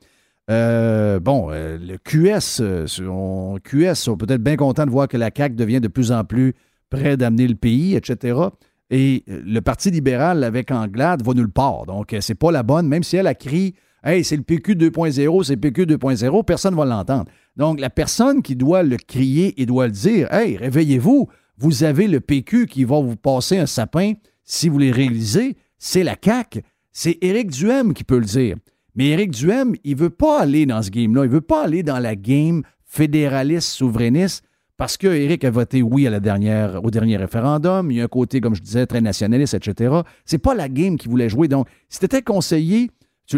[SPEAKER 1] Euh, bon, le QS, on, QS sont peut-être bien contents de voir que la CAQ devient de plus en plus près d'amener le pays, etc. Et le Parti libéral avec Anglade va nulle part. Donc, c'est pas la bonne, même si elle a crié Hey, c'est le PQ 2.0, c'est le PQ 2.0, personne ne va l'entendre. Donc, la personne qui doit le crier et doit le dire, Hey, réveillez-vous, vous avez le PQ qui va vous passer un sapin si vous les réalisez, c'est la CAQ. C'est Éric Duhem qui peut le dire. Mais Éric Duhem, il ne veut pas aller dans ce game-là. Il ne veut pas aller dans la game fédéraliste, souverainiste, parce que Éric a voté oui à la dernière, au dernier référendum. Il y a un côté, comme je disais, très nationaliste, etc. C'est pas la game qu'il voulait jouer. Donc, si tu étais conseiller,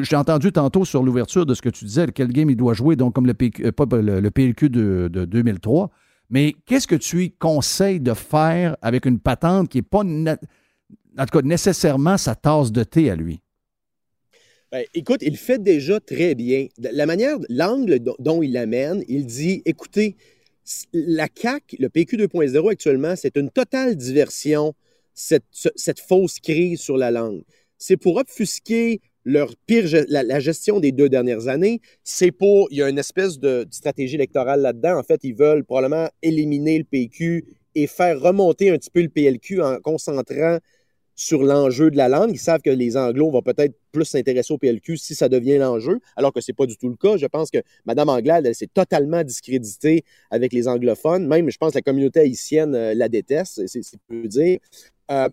[SPEAKER 1] j'ai entendu tantôt sur l'ouverture de ce que tu disais, quel game il doit jouer, donc comme le, PQ, euh, le, PLQ de, 2003. Mais qu'est-ce que tu conseilles de faire avec une patente qui n'est pas, en tout cas, nécessairement sa tasse de thé à lui?
[SPEAKER 7] Ben, écoute, il fait déjà très bien. La manière, l'angle dont il l'amène, il dit écoutez, la CAC, le PQ 2.0 actuellement, c'est une totale diversion, cette, cette, fausse crise sur la langue. C'est pour obfusquer leur pire, la, gestion des deux dernières années. C'est pour, il y a une espèce de, stratégie électorale là-dedans. En fait, ils veulent probablement éliminer le PQ et faire remonter un petit peu le PLQ en concentrant sur l'enjeu de la langue. Ils savent que les Anglos vont peut-être plus s'intéresser au PLQ si ça devient l'enjeu, alors que ce n'est pas du tout le cas. Je pense que Mme Anglade, elle s'est totalement discréditée avec les anglophones. Même, je pense la communauté haïtienne euh, la déteste, c'est peu dire. Euh,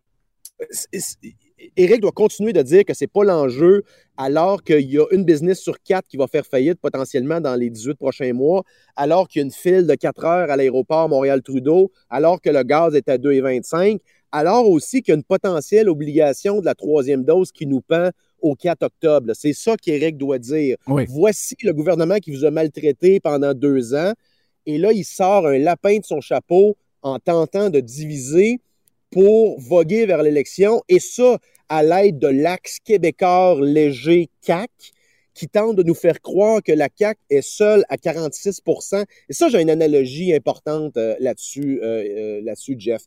[SPEAKER 7] Éric doit continuer de dire que ce n'est pas l'enjeu, alors qu'il y a une business sur quatre qui va faire faillite potentiellement dans les 18 prochains mois, alors qu'il y a une file de 4 heures à l'aéroport Montréal-Trudeau, alors que le gaz est à 2,25 alors aussi qu'il y a une potentielle obligation de la troisième dose qui nous pend au 4 octobre. C'est ça qu'Éric doit dire. Voici le gouvernement qui vous a maltraité pendant deux ans. Et là, il sort un lapin de son chapeau en tentant de diviser pour voguer vers l'élection. Et ça, à l'aide de l'axe québécois léger CAC, qui tente de nous faire croire que la CAC est seule à 46% Et ça, j'ai une analogie importante euh, là-dessus, euh, euh, là-dessus, Jeff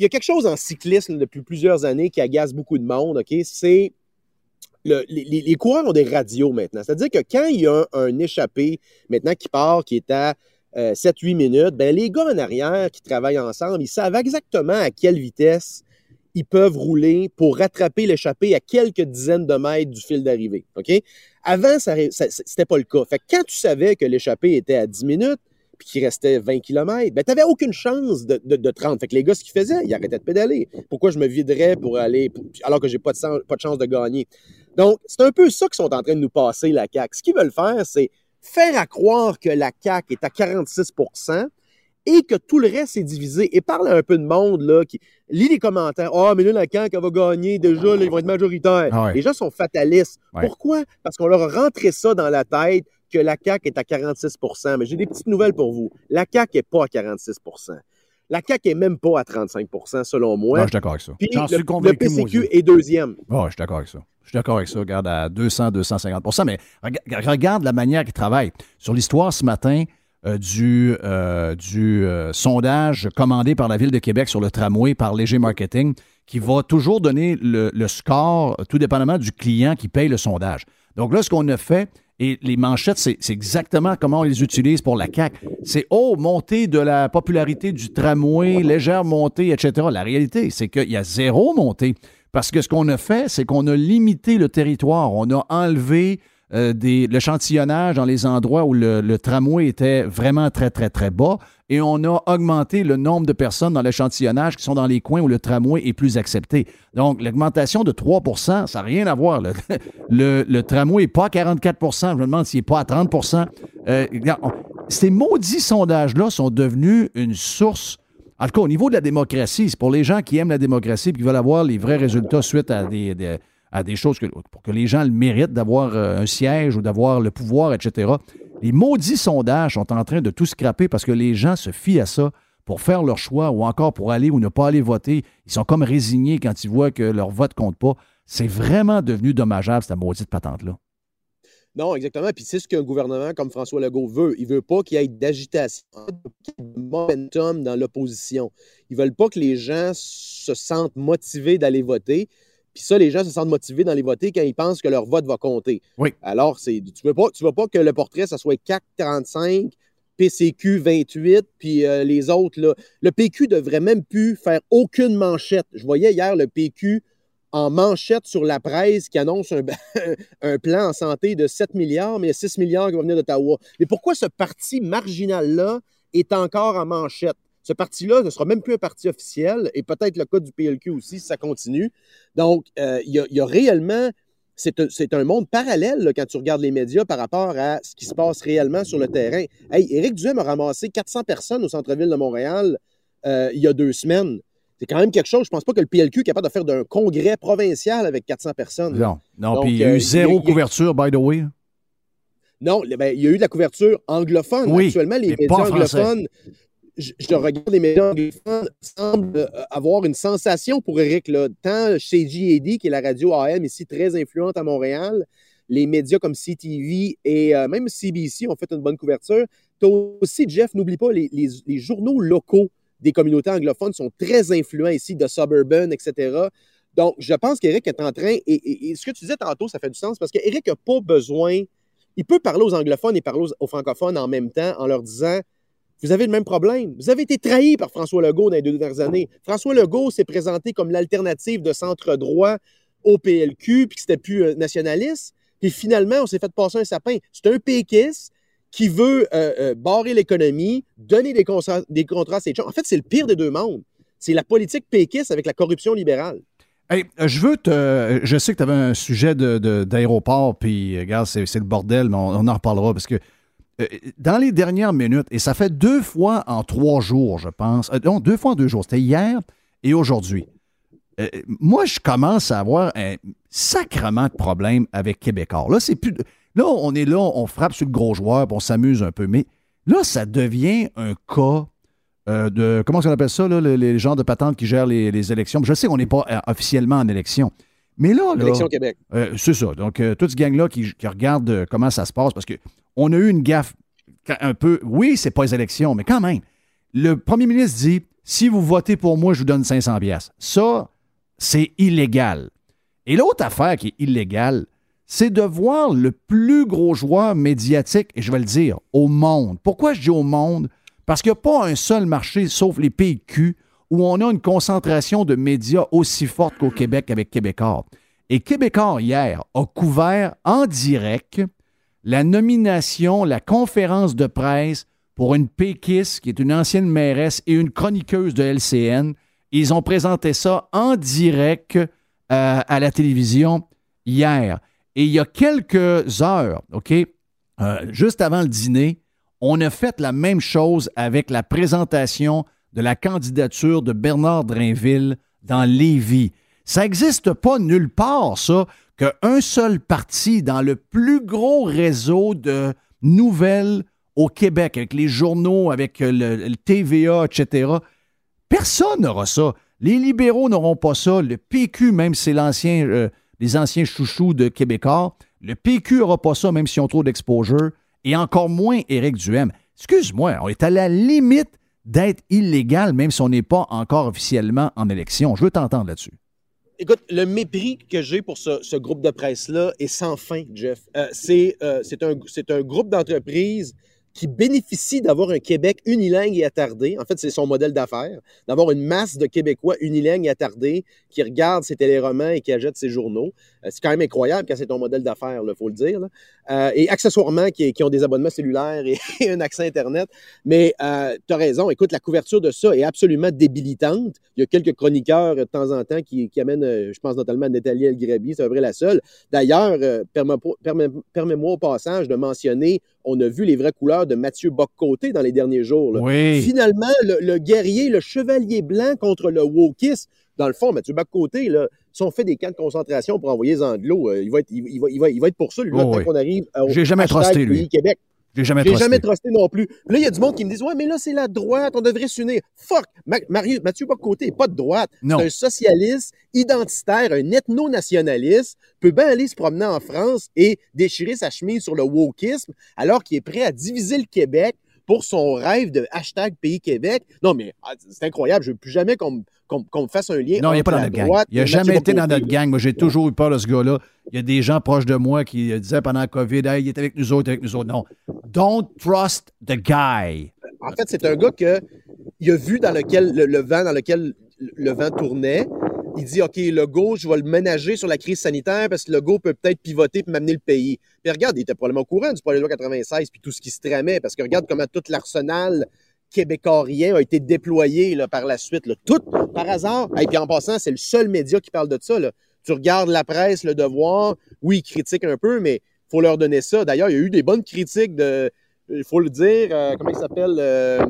[SPEAKER 7] il y a quelque chose en cyclisme depuis plusieurs années qui agace beaucoup de monde, OK? C'est les, coureurs ont des radios maintenant. C'est-à-dire que quand il y a un, échappé maintenant qui part, qui est à 7-8 euh, minutes, ben les gars en arrière qui travaillent ensemble, ils savent exactement à quelle vitesse ils peuvent rouler pour rattraper l'échappé à quelques dizaines de mètres du fil d'arrivée. Avant, ça, c'était pas le cas. Fait que quand tu savais que l'échappé était à 10 minutes, puis qu'il restait 20 km, ben, tu n'avais aucune chance de, de, 30. Fait les gars, ce qu'ils faisaient, ils arrêtaient de pédaler. Pourquoi je me viderais pour aller, alors que j'ai pas de, pas de chance de gagner? Donc, c'est un peu ça qu'ils sont en train de nous passer, la CAQ. Ce qu'ils veulent faire, c'est faire à croire que la CAQ est à 46% et que tout le reste est divisé. Et parle à un peu de monde là, qui lit les commentaires. Ah, oh, mais là, la CAQ, elle va gagner. Déjà, ils vont être majoritaires. Ah les gens sont fatalistes. Pourquoi? Parce qu'on leur a rentré ça dans la tête que la CAQ est à 46 Mais j'ai des petites nouvelles pour vous. La CAQ n'est pas à 46 la CAQ n'est même pas à 35% selon moi.
[SPEAKER 1] Non, je suis d'accord avec ça.
[SPEAKER 7] Puis le, suis convaincu, le PCQ est deuxième.
[SPEAKER 1] Oh, je suis d'accord avec ça. Je suis d'accord avec ça. Regarde, à 200, 250% Mais regarde la manière qu'ils travaillent. Sur l'histoire ce matin, euh, du, euh, du euh, sondage commandé par la Ville de Québec sur le tramway par Léger Marketing, qui va toujours donner le, le, score, tout dépendamment du client qui paye le sondage. Donc là, ce qu'on a fait, et les manchettes, c'est exactement comment on les utilise pour la CAQ. C'est, oh, montée de la popularité du tramway, légère montée, etc. La réalité, c'est qu'il y a zéro montée. Parce que ce qu'on a fait, c'est qu'on a limité le territoire. On a enlevé euh, l'échantillonnage dans les endroits où le, tramway était vraiment très, très, très bas. Et on a augmenté le nombre de personnes dans l'échantillonnage qui sont dans les coins où le tramway est plus accepté. Donc, l'augmentation de 3% ça n'a rien à voir. Le, tramway n'est pas à 44% Je me demande s'il n'est pas à 30% euh, Ces maudits sondages-là sont devenus une source en tout cas, au niveau de la démocratie, c'est pour les gens qui aiment la démocratie et qui veulent avoir les vrais résultats suite à des, à des choses pour que les gens le méritent d'avoir euh, un siège ou d'avoir le pouvoir, etc. Les maudits sondages sont en train de tout scraper parce que les gens se fient à ça pour faire leur choix ou encore pour aller ou ne pas aller voter. Ils sont comme résignés quand ils voient que leur vote compte pas. C'est vraiment devenu dommageable, cette maudite patente-là.
[SPEAKER 7] Non, exactement. Puis c'est ce qu'un gouvernement comme François Legault veut. Il ne veut pas qu'il y ait d'agitation, de momentum dans l'opposition. Ils ne veulent pas que les gens se sentent motivés d'aller voter. Puis ça, les gens se sentent motivés dans les voter quand ils pensent que leur vote va compter.
[SPEAKER 1] Oui.
[SPEAKER 7] Alors, c'est, tu ne veux, pas, veux pas que le portrait, ça soit CAC 45, PCQ 28, puis euh, les autres. Là. Le PQ devrait même plus faire aucune manchette. Je voyais hier le PQ en manchette sur la presse qui annonce un, un plan en santé de 7 milliards, mais il y a 6 milliards qui vont venir d'Ottawa. Mais pourquoi ce parti marginal-là est encore en manchette? Ce parti-là ne sera même plus un parti officiel et peut-être le cas du PLQ aussi si ça continue. Donc, euh, il y, a réellement c'est un monde parallèle quand tu regardes les médias par rapport à ce qui se passe réellement sur le terrain. Hey, Éric Duhem a ramassé 400 personnes au centre-ville de Montréal euh, il y a deux semaines. C'est quand même quelque chose. Je pense pas que le PLQ est capable de faire d'un congrès provincial avec 400 personnes.
[SPEAKER 1] Non, non. puis il y a eu zéro couverture, by the way.
[SPEAKER 7] Non, ben, il y a eu de la couverture anglophone.
[SPEAKER 1] Oui,
[SPEAKER 7] Actuellement, les médias anglophones, je, regarde les médias anglophones, semblent euh, avoir une sensation pour Eric. Là. Tant chez GAD, qui est la radio AM ici très influente à Montréal, les médias comme CTV et euh, même CBC ont fait une bonne couverture. Tu aussi, Jeff, n'oublie pas, les, journaux locaux des communautés anglophones sont très influents ici, de Suburban, etc. Donc, je pense qu'Éric est en train, et, ce que tu disais tantôt, ça fait du sens, parce qu'Éric n'a pas besoin il peut parler aux anglophones et parler aux, francophones en même temps en leur disant Vous avez le même problème. Vous avez été trahi par François Legault dans les deux dernières années. François Legault s'est présenté comme l'alternative de centre-droit au PLQ, puis que c'était plus euh, nationaliste. Puis finalement, on s'est fait passer un sapin. C'est un péquiste qui veut euh, euh, barrer l'économie, donner des, des contrats à ses gens. En fait, c'est le pire des deux mondes. C'est la politique péquiste avec la corruption libérale.
[SPEAKER 1] Hey, je veux te. Je sais que tu avais un sujet d'aéroport, puis regarde, c'est le bordel, mais on, en reparlera parce que dans les dernières minutes, et ça fait deux fois en trois jours, je pense. Euh, non, deux fois en deux jours. C'était hier et aujourd'hui. moi, je commence à avoir un sacrement de problème avec Québécois. Là, c'est plus. Là, on est là, on frappe sur le gros joueur, puis on s'amuse un peu. Mais là, ça devient un cas euh, de. Comment on appelle ça, les, gens de patente qui gèrent les, élections? Je sais qu'on n'est pas euh, officiellement en élection. Mais là. là
[SPEAKER 7] élection Québec.
[SPEAKER 1] Euh, c'est ça. Donc, toute ce gang-là qui, regarde comment ça se passe, parce qu'on a eu une gaffe un peu. Oui, c'est pas les élections, mais quand même. Le premier ministre dit si vous votez pour moi, je vous donne 500 pièces. Ça, c'est illégal. Et l'autre affaire qui est illégale, c'est de voir le plus gros joueur médiatique, et je vais le dire, au monde. Pourquoi je dis au monde? Parce qu'il n'y a pas un seul marché, sauf les PQ, où on a une concentration de médias aussi forte qu'au Québec avec Québécois. Et Québécois, hier, a couvert en direct la nomination, la conférence de presse pour une péquiste qui est une ancienne mairesse et une chroniqueuse de LCN. Ils ont présenté ça en direct euh, à la télévision hier. Et il y a quelques heures, OK, euh, juste avant le dîner, on a fait la même chose avec la présentation de la candidature de Bernard Drainville dans Lévis. Ça n'existe pas nulle part, ça, qu'un seul parti dans le plus gros réseau de nouvelles au Québec, avec les journaux, avec le, TVA, etc. Personne n'aura ça. Les libéraux n'auront pas ça. Le PQ, même si c'est l'ancien, euh, les anciens chouchous de Québécois, le PQ n'aura pas ça, même si on trop d'exposure et encore moins Éric Duhem. Excuse-moi, on est à la limite d'être illégal, même si on n'est pas encore officiellement en élection. Je veux t'entendre là-dessus.
[SPEAKER 7] Écoute, le mépris que j'ai pour ce, groupe de presse-là est sans fin, Jeff. Euh, euh, c'est un, un, groupe d'entreprises qui bénéficie d'avoir un Québec unilingue et attardé. En fait, c'est son modèle d'affaires, d'avoir une masse de Québécois unilingues et attardés qui regardent ses téléromans et qui achètent ses journaux. Euh, c'est quand même incroyable quand c'est ton modèle d'affaires, il faut le dire. Euh, et accessoirement, qui, ont des abonnements cellulaires et, un accès Internet. Mais euh, tu as raison, écoute, la couverture de ça est absolument débilitante. Il y a quelques chroniqueurs de temps en temps qui, amènent, je pense notamment Nathalie Elgrabi, c'est vrai la seule. D'ailleurs, permets-moi au passage de mentionner, on a vu les vraies couleurs de Mathieu Boccoté dans les derniers jours. Finalement, le, guerrier, le chevalier blanc contre le wokisme, dans le fond, Mathieu Boccoté, là, si on fait des camps de concentration pour envoyer les Anglo, euh, il, va être, il, va, il, va, être pour ça, lui, oh, qu'on arrive
[SPEAKER 1] au J'ai jamais trusté, lui.
[SPEAKER 7] Québec.
[SPEAKER 1] J'ai jamais
[SPEAKER 7] J'ai jamais trusté non plus. Là, il y a du monde qui me dit Ouais, mais là, c'est la droite, on devrait s'unir. Fuck! Mathieu Bocoté n'est pas de droite. C'est un socialiste, identitaire, un ethno-nationaliste, peut bien aller se promener en France et déchirer sa chemise sur le wokisme, alors qu'il est prêt à diviser le Québec pour son rêve de hashtag Pays Québec. Non, mais ah, c'est incroyable. Je ne veux plus jamais qu'on me fasse un lien.
[SPEAKER 1] Non, il n'est pas dans notre gang. Il n'a jamais été dans notre gang. Moi, j'ai toujours eu peur de ce gars-là. Il y a des gens proches de moi qui disaient pendant la COVID il est avec nous autres, avec nous autres. Non. Don't trust the guy.
[SPEAKER 7] En fait, c'est un gars que il a vu dans lequel le, vent dans lequel le vent tournait. Il dit OK, le go, je vais le ménager sur la crise sanitaire parce que le go peut peut-être pivoter et m'amener le pays. Puis regarde, il était probablement au courant du projet de loi 96 puis tout ce qui se tramait parce que regarde comment tout l'arsenal québécoisien a été déployé là, par la suite. Tout par hasard. Et puis en passant, c'est le seul média qui parle de ça. Tu regardes la presse, le devoir, oui, ils critiquent un peu, mais faut leur donner ça. D'ailleurs, il y a eu des bonnes critiques de, il faut le dire, euh, comment il s'appelle? Euh,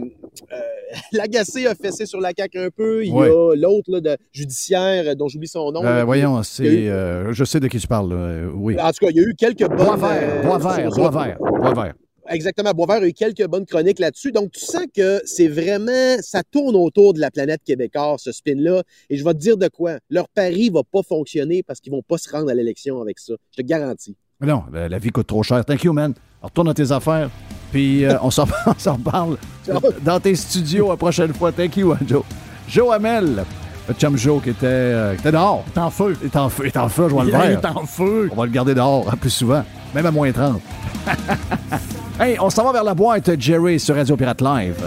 [SPEAKER 7] L'agacé a fessé sur la caque un peu. Il y a l'autre de judiciaire dont j'oublie son nom.
[SPEAKER 1] voyons, c'est, je sais de qui tu parles. oui.
[SPEAKER 7] En tout cas, il y a eu quelques bonnes.
[SPEAKER 1] Boisvert, Boisvert, Boisvert.
[SPEAKER 7] Exactement. Boisvert a eu quelques bonnes chroniques là-dessus. Donc, tu sens que c'est vraiment. Ça tourne autour de la planète québécoise, ce spin-là. Et je vais te dire de quoi. Leur pari ne va pas fonctionner parce qu'ils ne vont pas se rendre à l'élection avec ça. Je te garantis.
[SPEAKER 1] Non, la, vie coûte trop cher. Thank you, man. retourne dans tes affaires. Puis euh, on s'en reparle dans tes studios la prochaine fois. Thank you, Joe. Joe Hamel. Le chum Joe qui était, euh, qui était dehors.
[SPEAKER 5] Il est en feu.
[SPEAKER 1] Il est en feu. Il est en feu, je vois le
[SPEAKER 5] Il est en feu.
[SPEAKER 1] On va le garder dehors hein, plus souvent, même à moins 30. hey, on s'en va vers la boîte Jerry sur Radio Pirate Live.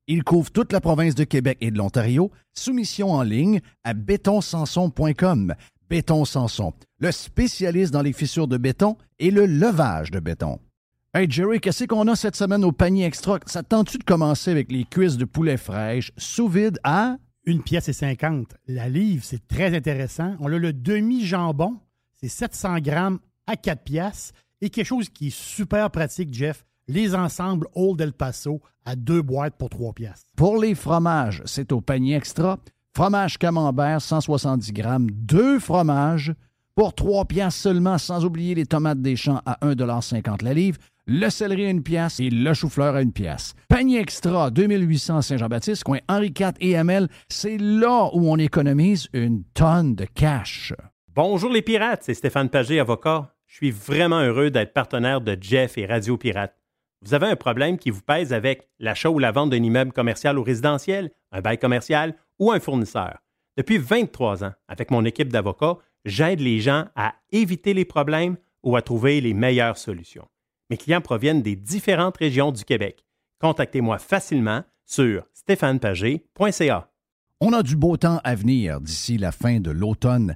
[SPEAKER 1] Il couvre toute la province de Québec et de l'Ontario. Soumission en ligne à bétonsanson.com. Béton Sanson, le spécialiste dans les fissures de béton et le levage de béton. Hey Jerry, qu'est-ce qu'on a cette semaine au panier extra? Ça tente-tu de commencer avec les cuisses de poulet fraîches sous vide à...
[SPEAKER 5] Une pièce et 50. La livre, c'est très intéressant. On a le demi-jambon, c'est 700 grammes à 4 pièces. Et quelque chose qui est super pratique, Jeff, les ensembles Old El Paso à deux boîtes pour trois pièces.
[SPEAKER 1] Pour les fromages, c'est au panier extra. Fromage camembert, 170 grammes, deux fromages pour trois pièces seulement, sans oublier les tomates des champs à 1,50 la livre, le céleri à une pièce et le chou-fleur à une pièce. Panier extra, 2800 Saint-Jean-Baptiste, coin Henri IV et Hamel, c'est là où on économise une tonne de cash.
[SPEAKER 4] Bonjour les pirates, c'est Stéphane Pagé, avocat. Je suis vraiment heureux d'être partenaire de Jeff et Radio Pirate. Vous avez un problème qui vous pèse avec l'achat ou la vente d'un immeuble commercial ou résidentiel, un bail commercial ou un fournisseur. Depuis 23 ans, avec mon équipe d'avocats, j'aide les gens à éviter les problèmes ou à trouver les meilleures solutions. Mes clients proviennent des différentes régions du Québec. Contactez-moi facilement sur stéphanepagé.ca.
[SPEAKER 1] On a du beau temps à venir d'ici la fin de l'automne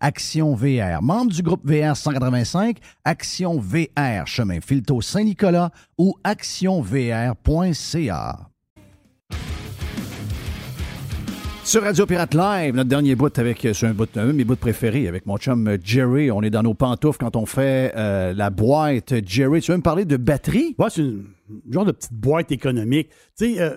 [SPEAKER 1] Action VR, membre du groupe VR 185, Action VR, chemin Filto Saint-Nicolas ou actionvr.ca. Sur Radio Pirate Live, notre dernier bout avec, euh, sur un bout, de mes bouts préférés avec mon chum euh, Jerry. On est dans nos pantoufles quand on fait euh, la boîte. Jerry, tu veux me parler de batterie?
[SPEAKER 5] C'est une genre de petite boîte économique. Tu sais,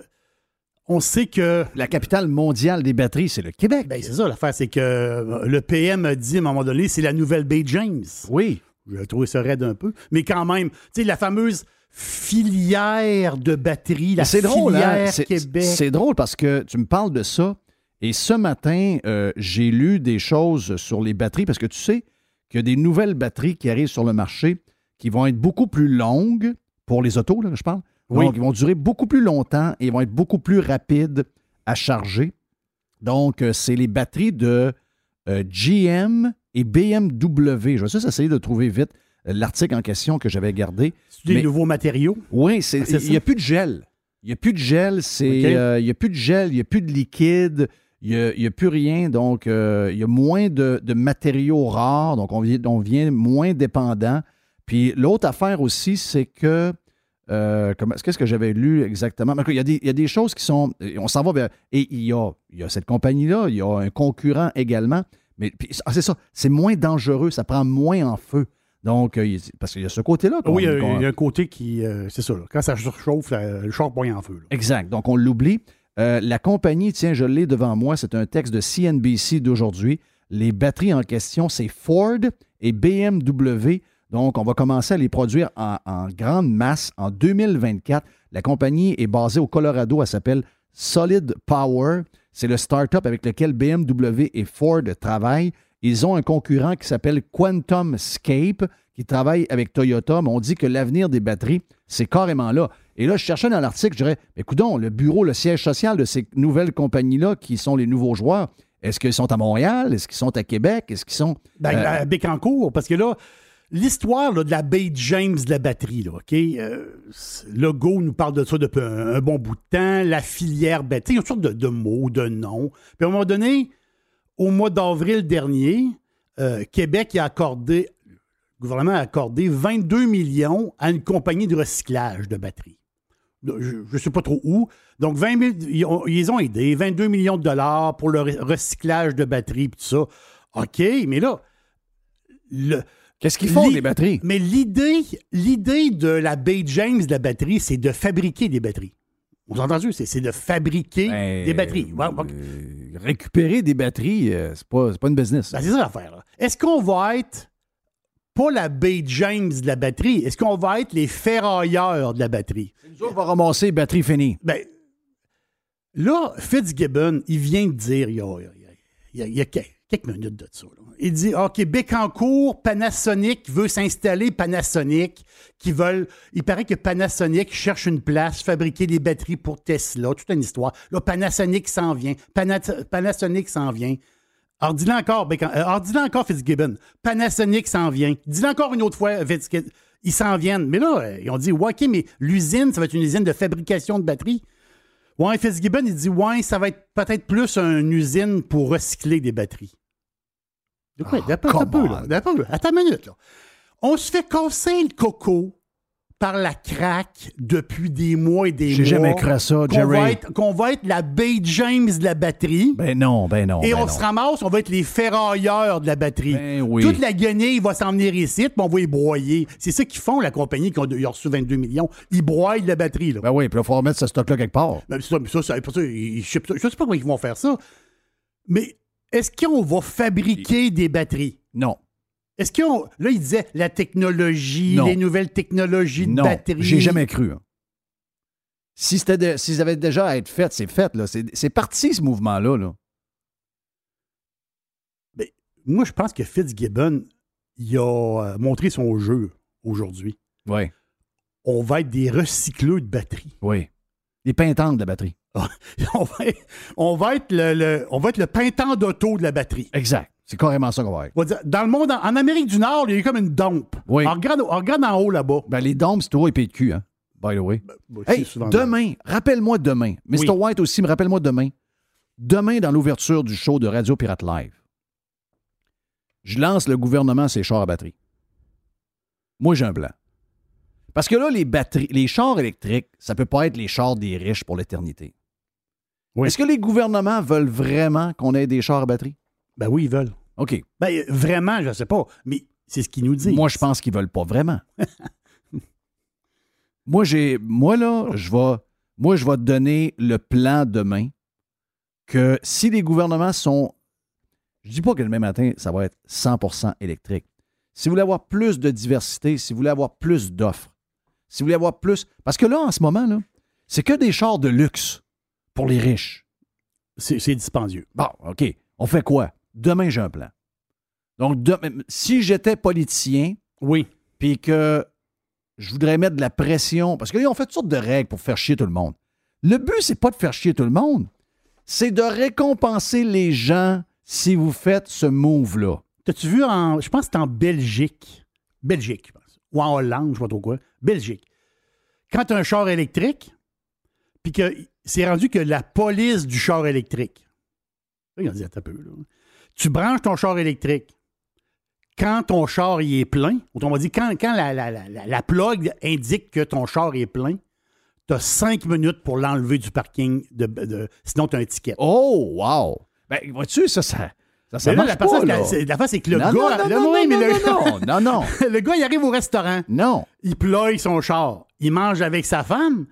[SPEAKER 5] on sait que.
[SPEAKER 1] La capitale mondiale des batteries, c'est le Québec.
[SPEAKER 5] Ben, c'est ça, l'affaire, c'est que euh, le PM a dit à un moment donné, c'est la nouvelle Bay James.
[SPEAKER 1] Oui.
[SPEAKER 5] J'ai trouvé ça raide un peu. Mais quand même, tu sais, la fameuse filière de batteries, la c'est drôle, hein? Québec.
[SPEAKER 1] C'est drôle parce que tu me parles de ça. Et ce matin, euh, j'ai lu des choses sur les batteries parce que tu sais qu'il y a des nouvelles batteries qui arrivent sur le marché qui vont être beaucoup plus longues pour les autos, là, je parle, donc, ils vont durer beaucoup plus longtemps et ils vont être beaucoup plus rapides à charger. Donc, euh, c'est les batteries de euh, GM et BMW. Je vais juste essayer de trouver vite euh, l'article en question que j'avais gardé.
[SPEAKER 5] C'est des nouveaux matériaux?
[SPEAKER 1] Oui, ah, il n'y a plus de gel. Il n'y a plus de gel, c'est, il n'y a plus de gel, il n'y a plus de liquide, il n'y a, plus rien. Donc, il y a moins de, matériaux rares, donc on, on vient moins dépendant. Puis l'autre affaire aussi, c'est que euh, qu'est-ce que j'avais lu exactement? Il y, a des, il y, a des, choses qui sont. On s'en va vers. Et il y a, il y a cette compagnie-là, il y a un concurrent également, Mais ah, c'est ça, c'est moins dangereux, ça prend moins en feu. Donc, euh, parce qu'il y a ce côté-là.
[SPEAKER 5] Oui, il y a- y un côté qui. euh, c'est ça, là. quand ça surchauffe, le char pogne en feu. là.
[SPEAKER 1] Exact. Donc, on l'oublie. Euh, la compagnie, tiens, je l'ai devant moi, c'est un texte de CNBC d'aujourd'hui. Les batteries en question, c'est Ford et BMW. Donc, on va commencer à les produire en, en grande masse en 2024. La compagnie est basée au Colorado. Elle s'appelle Solid Power. C'est le start-up avec lequel BMW et Ford travaillent. Ils ont un concurrent qui s'appelle Quantum Scape, qui travaille avec Toyota, mais on dit que l'avenir des batteries, c'est carrément là. Et là, je cherchais dans l'article, je dirais, écoutons, le bureau, le siège social de ces nouvelles compagnies-là, qui sont les nouveaux joueurs, est-ce qu'ils sont à Montréal? Est-ce qu'ils sont à Québec? Est-ce qu'ils sont.
[SPEAKER 5] Ben,
[SPEAKER 1] euh,
[SPEAKER 5] à Bécancourt, parce que là, l'histoire de la Bay James de la batterie, là, OK? euh, nous parle de ça depuis un, bon bout de temps. La filière batterie, il y a toutes sortes de, de mots, de noms. Puis à un moment donné, au mois d'avril dernier, euh, Québec a accordé, le gouvernement a accordé 22 millions à une compagnie de recyclage de batteries. Je ne sais pas trop où. Donc, 20 000 ils, ont, ont aidés. 22 millions de dollars pour le re- recyclage de batteries, tout ça. OK, mais là, le,
[SPEAKER 1] Qu'est-ce qu'ils font,
[SPEAKER 5] Li-
[SPEAKER 1] les batteries?
[SPEAKER 5] mais l'idée, l'idée de la Bay James de la batterie, c'est de fabriquer des batteries. Vous avez entendu? C'est, c'est de fabriquer
[SPEAKER 1] Ben,
[SPEAKER 5] des batteries. Ouais, ok.
[SPEAKER 1] euh, récupérer des batteries, euh, c'est pas, c'est pas une business.
[SPEAKER 5] Ben, c'est ça l'affaire. là. Est-ce qu'on va être pas la Bay James de la batterie? Est-ce qu'on va être les ferrailleurs de la batterie?
[SPEAKER 1] Nous autres, on va ramasser batterie finie.
[SPEAKER 5] Ben, là, Fitzgibbon, il vient de dire, il y a, il y a- il y a- il y a que- quelques minutes de ça, là. Il dit, OK, Bécancourt, Panasonic veut s'installer, Panasonic, qui veulent, il paraît que Panasonic cherche une place, fabriquer des batteries pour Tesla, toute une histoire. Là, Panasonic s'en vient, Pana- Panasonic s'en vient. Alors, dis-le encore, Bécan- euh, alors, dis-le encore, Fitzgibbon. Panasonic s'en vient. Dis-le encore une autre fois, Fitzgibbon. Ils s'en viennent. Mais là, euh, ils ont dit, ouais, OK, mais l'usine, ça va être une usine de fabrication de batteries. Ouais, Fitzgibbon, il dit, ouais, ça va être peut-être plus une usine pour recycler des batteries. De quoi? Attends un peu, là. Attends, attends une minute, là. On se fait casser le coco par la craque depuis des mois et des mois.
[SPEAKER 1] J'ai jamais cru à ça,
[SPEAKER 5] qu'on
[SPEAKER 1] Jerry.
[SPEAKER 5] va Qu'on va être la Bay James de la batterie.
[SPEAKER 1] Ben non, ben non.
[SPEAKER 5] Et
[SPEAKER 1] ben
[SPEAKER 5] on
[SPEAKER 1] non.
[SPEAKER 5] se ramasse, on va être les ferrailleurs de la batterie.
[SPEAKER 1] Ben oui.
[SPEAKER 5] Toute la guenille va s'en venir ici, puis on va y broyer. C'est ça qu'ils font, la compagnie qui ont reçu 22 millions. Ils broient de la batterie. Là.
[SPEAKER 1] Ben oui, puis il faut remettre ce stock-là quelque part.
[SPEAKER 5] Ben, ça, ça, ça, ça, je sais pas comment ils vont faire ça. Mais est-ce qu'on va fabriquer des batteries?
[SPEAKER 1] Non.
[SPEAKER 5] Est-ce qu'on. Là, il disait la technologie,
[SPEAKER 1] Non.
[SPEAKER 5] les nouvelles technologies de
[SPEAKER 1] Non.
[SPEAKER 5] batterie.
[SPEAKER 1] J'ai jamais cru. hein. Si c'était de- s'ils avaient déjà à être fait, c'est fait. là. C'est c'est parti, ce mouvement-là. Là.
[SPEAKER 5] Moi, je pense que Fitzgibbon, il a euh, montré son jeu aujourd'hui.
[SPEAKER 1] Oui,
[SPEAKER 5] On va être des recycleux de batteries.
[SPEAKER 1] oui. Les pintantes de la batterie.
[SPEAKER 5] on, va être, on va être le, le- on va être le pintant d'auto de la batterie.
[SPEAKER 1] Exact. C'est carrément ça qu'on va être.
[SPEAKER 5] Dans le monde, en, en Amérique du Nord, il y a eu comme une dompe.
[SPEAKER 1] Oui.
[SPEAKER 5] On regarde, on regarde en haut là-bas.
[SPEAKER 1] Ben, les dômes, c'est toujours épais de cul, hein? By the way.
[SPEAKER 5] Bah,
[SPEAKER 1] Hey, demain, rappelle-moi demain. Mr.
[SPEAKER 5] Oui.
[SPEAKER 1] White aussi, me rappelle-moi demain. Demain, dans l'ouverture du show de Radio Pirate Live, je lance le gouvernement ses chars à batterie. Moi, j'ai un plan. Parce que là, les batteries, les chars électriques, ça peut pas être les chars des riches pour l'éternité.
[SPEAKER 5] Oui.
[SPEAKER 1] Est-ce que les gouvernements veulent vraiment qu'on ait des chars à batterie?
[SPEAKER 5] Ben oui, ils veulent.
[SPEAKER 1] OK.
[SPEAKER 5] Ben, euh, vraiment, je ne sais pas. Mais c'est ce qu'ils nous disent.
[SPEAKER 1] Moi, je pense qu'ils veulent pas vraiment. moi, j'ai. Moi, là, je vais. Moi, je vais te donner le plan demain que si les gouvernements sont. Je dis pas que demain matin, ça va être 100% électrique. Si vous voulez avoir plus de diversité, si vous voulez avoir plus d'offres, si vous voulez avoir plus. Parce que là, en ce moment, là, c'est que des chars de luxe pour les riches.
[SPEAKER 5] C'est c'est dispendieux.
[SPEAKER 1] Bon, OK. On fait quoi? Demain, j'ai un plan. Donc, de- si j'étais politicien,
[SPEAKER 5] Oui.
[SPEAKER 1] puis que je voudrais mettre de la pression, parce que là, on fait toutes sortes de règles pour faire chier tout le monde. Le but, c'est pas de faire chier tout le monde, c'est de récompenser les gens si vous faites ce move-là.
[SPEAKER 5] T'as-tu vu en. Je pense que c'est en Belgique. Belgique, je pense. Ou en Hollande, je ne sais pas trop quoi. Belgique. Quand tu as un char électrique, puis que c'est rendu que la police du char électrique. Là, ils ont dit, attends un peu, là. Tu branches ton char électrique. Quand ton char il est plein, autrement dit, quand, quand la, la, la, la- la plug indique que ton char est plein, tu as cinq minutes pour l'enlever du parking, de, de- sinon tu as un ticket.
[SPEAKER 1] Oh, wow! Ben, vois-tu, ça, ça, Ça, ça
[SPEAKER 5] là, la
[SPEAKER 1] pas,
[SPEAKER 5] face,
[SPEAKER 1] là.
[SPEAKER 5] c'est- la face, c'est que le
[SPEAKER 1] Non,
[SPEAKER 5] gars.
[SPEAKER 1] non, non,
[SPEAKER 5] là,
[SPEAKER 1] non,
[SPEAKER 5] oui,
[SPEAKER 1] non,
[SPEAKER 5] mais le-
[SPEAKER 1] non, non, non, non.
[SPEAKER 5] le gars, il arrive au restaurant.
[SPEAKER 1] Non.
[SPEAKER 5] Il ploie son char. Il mange avec sa femme.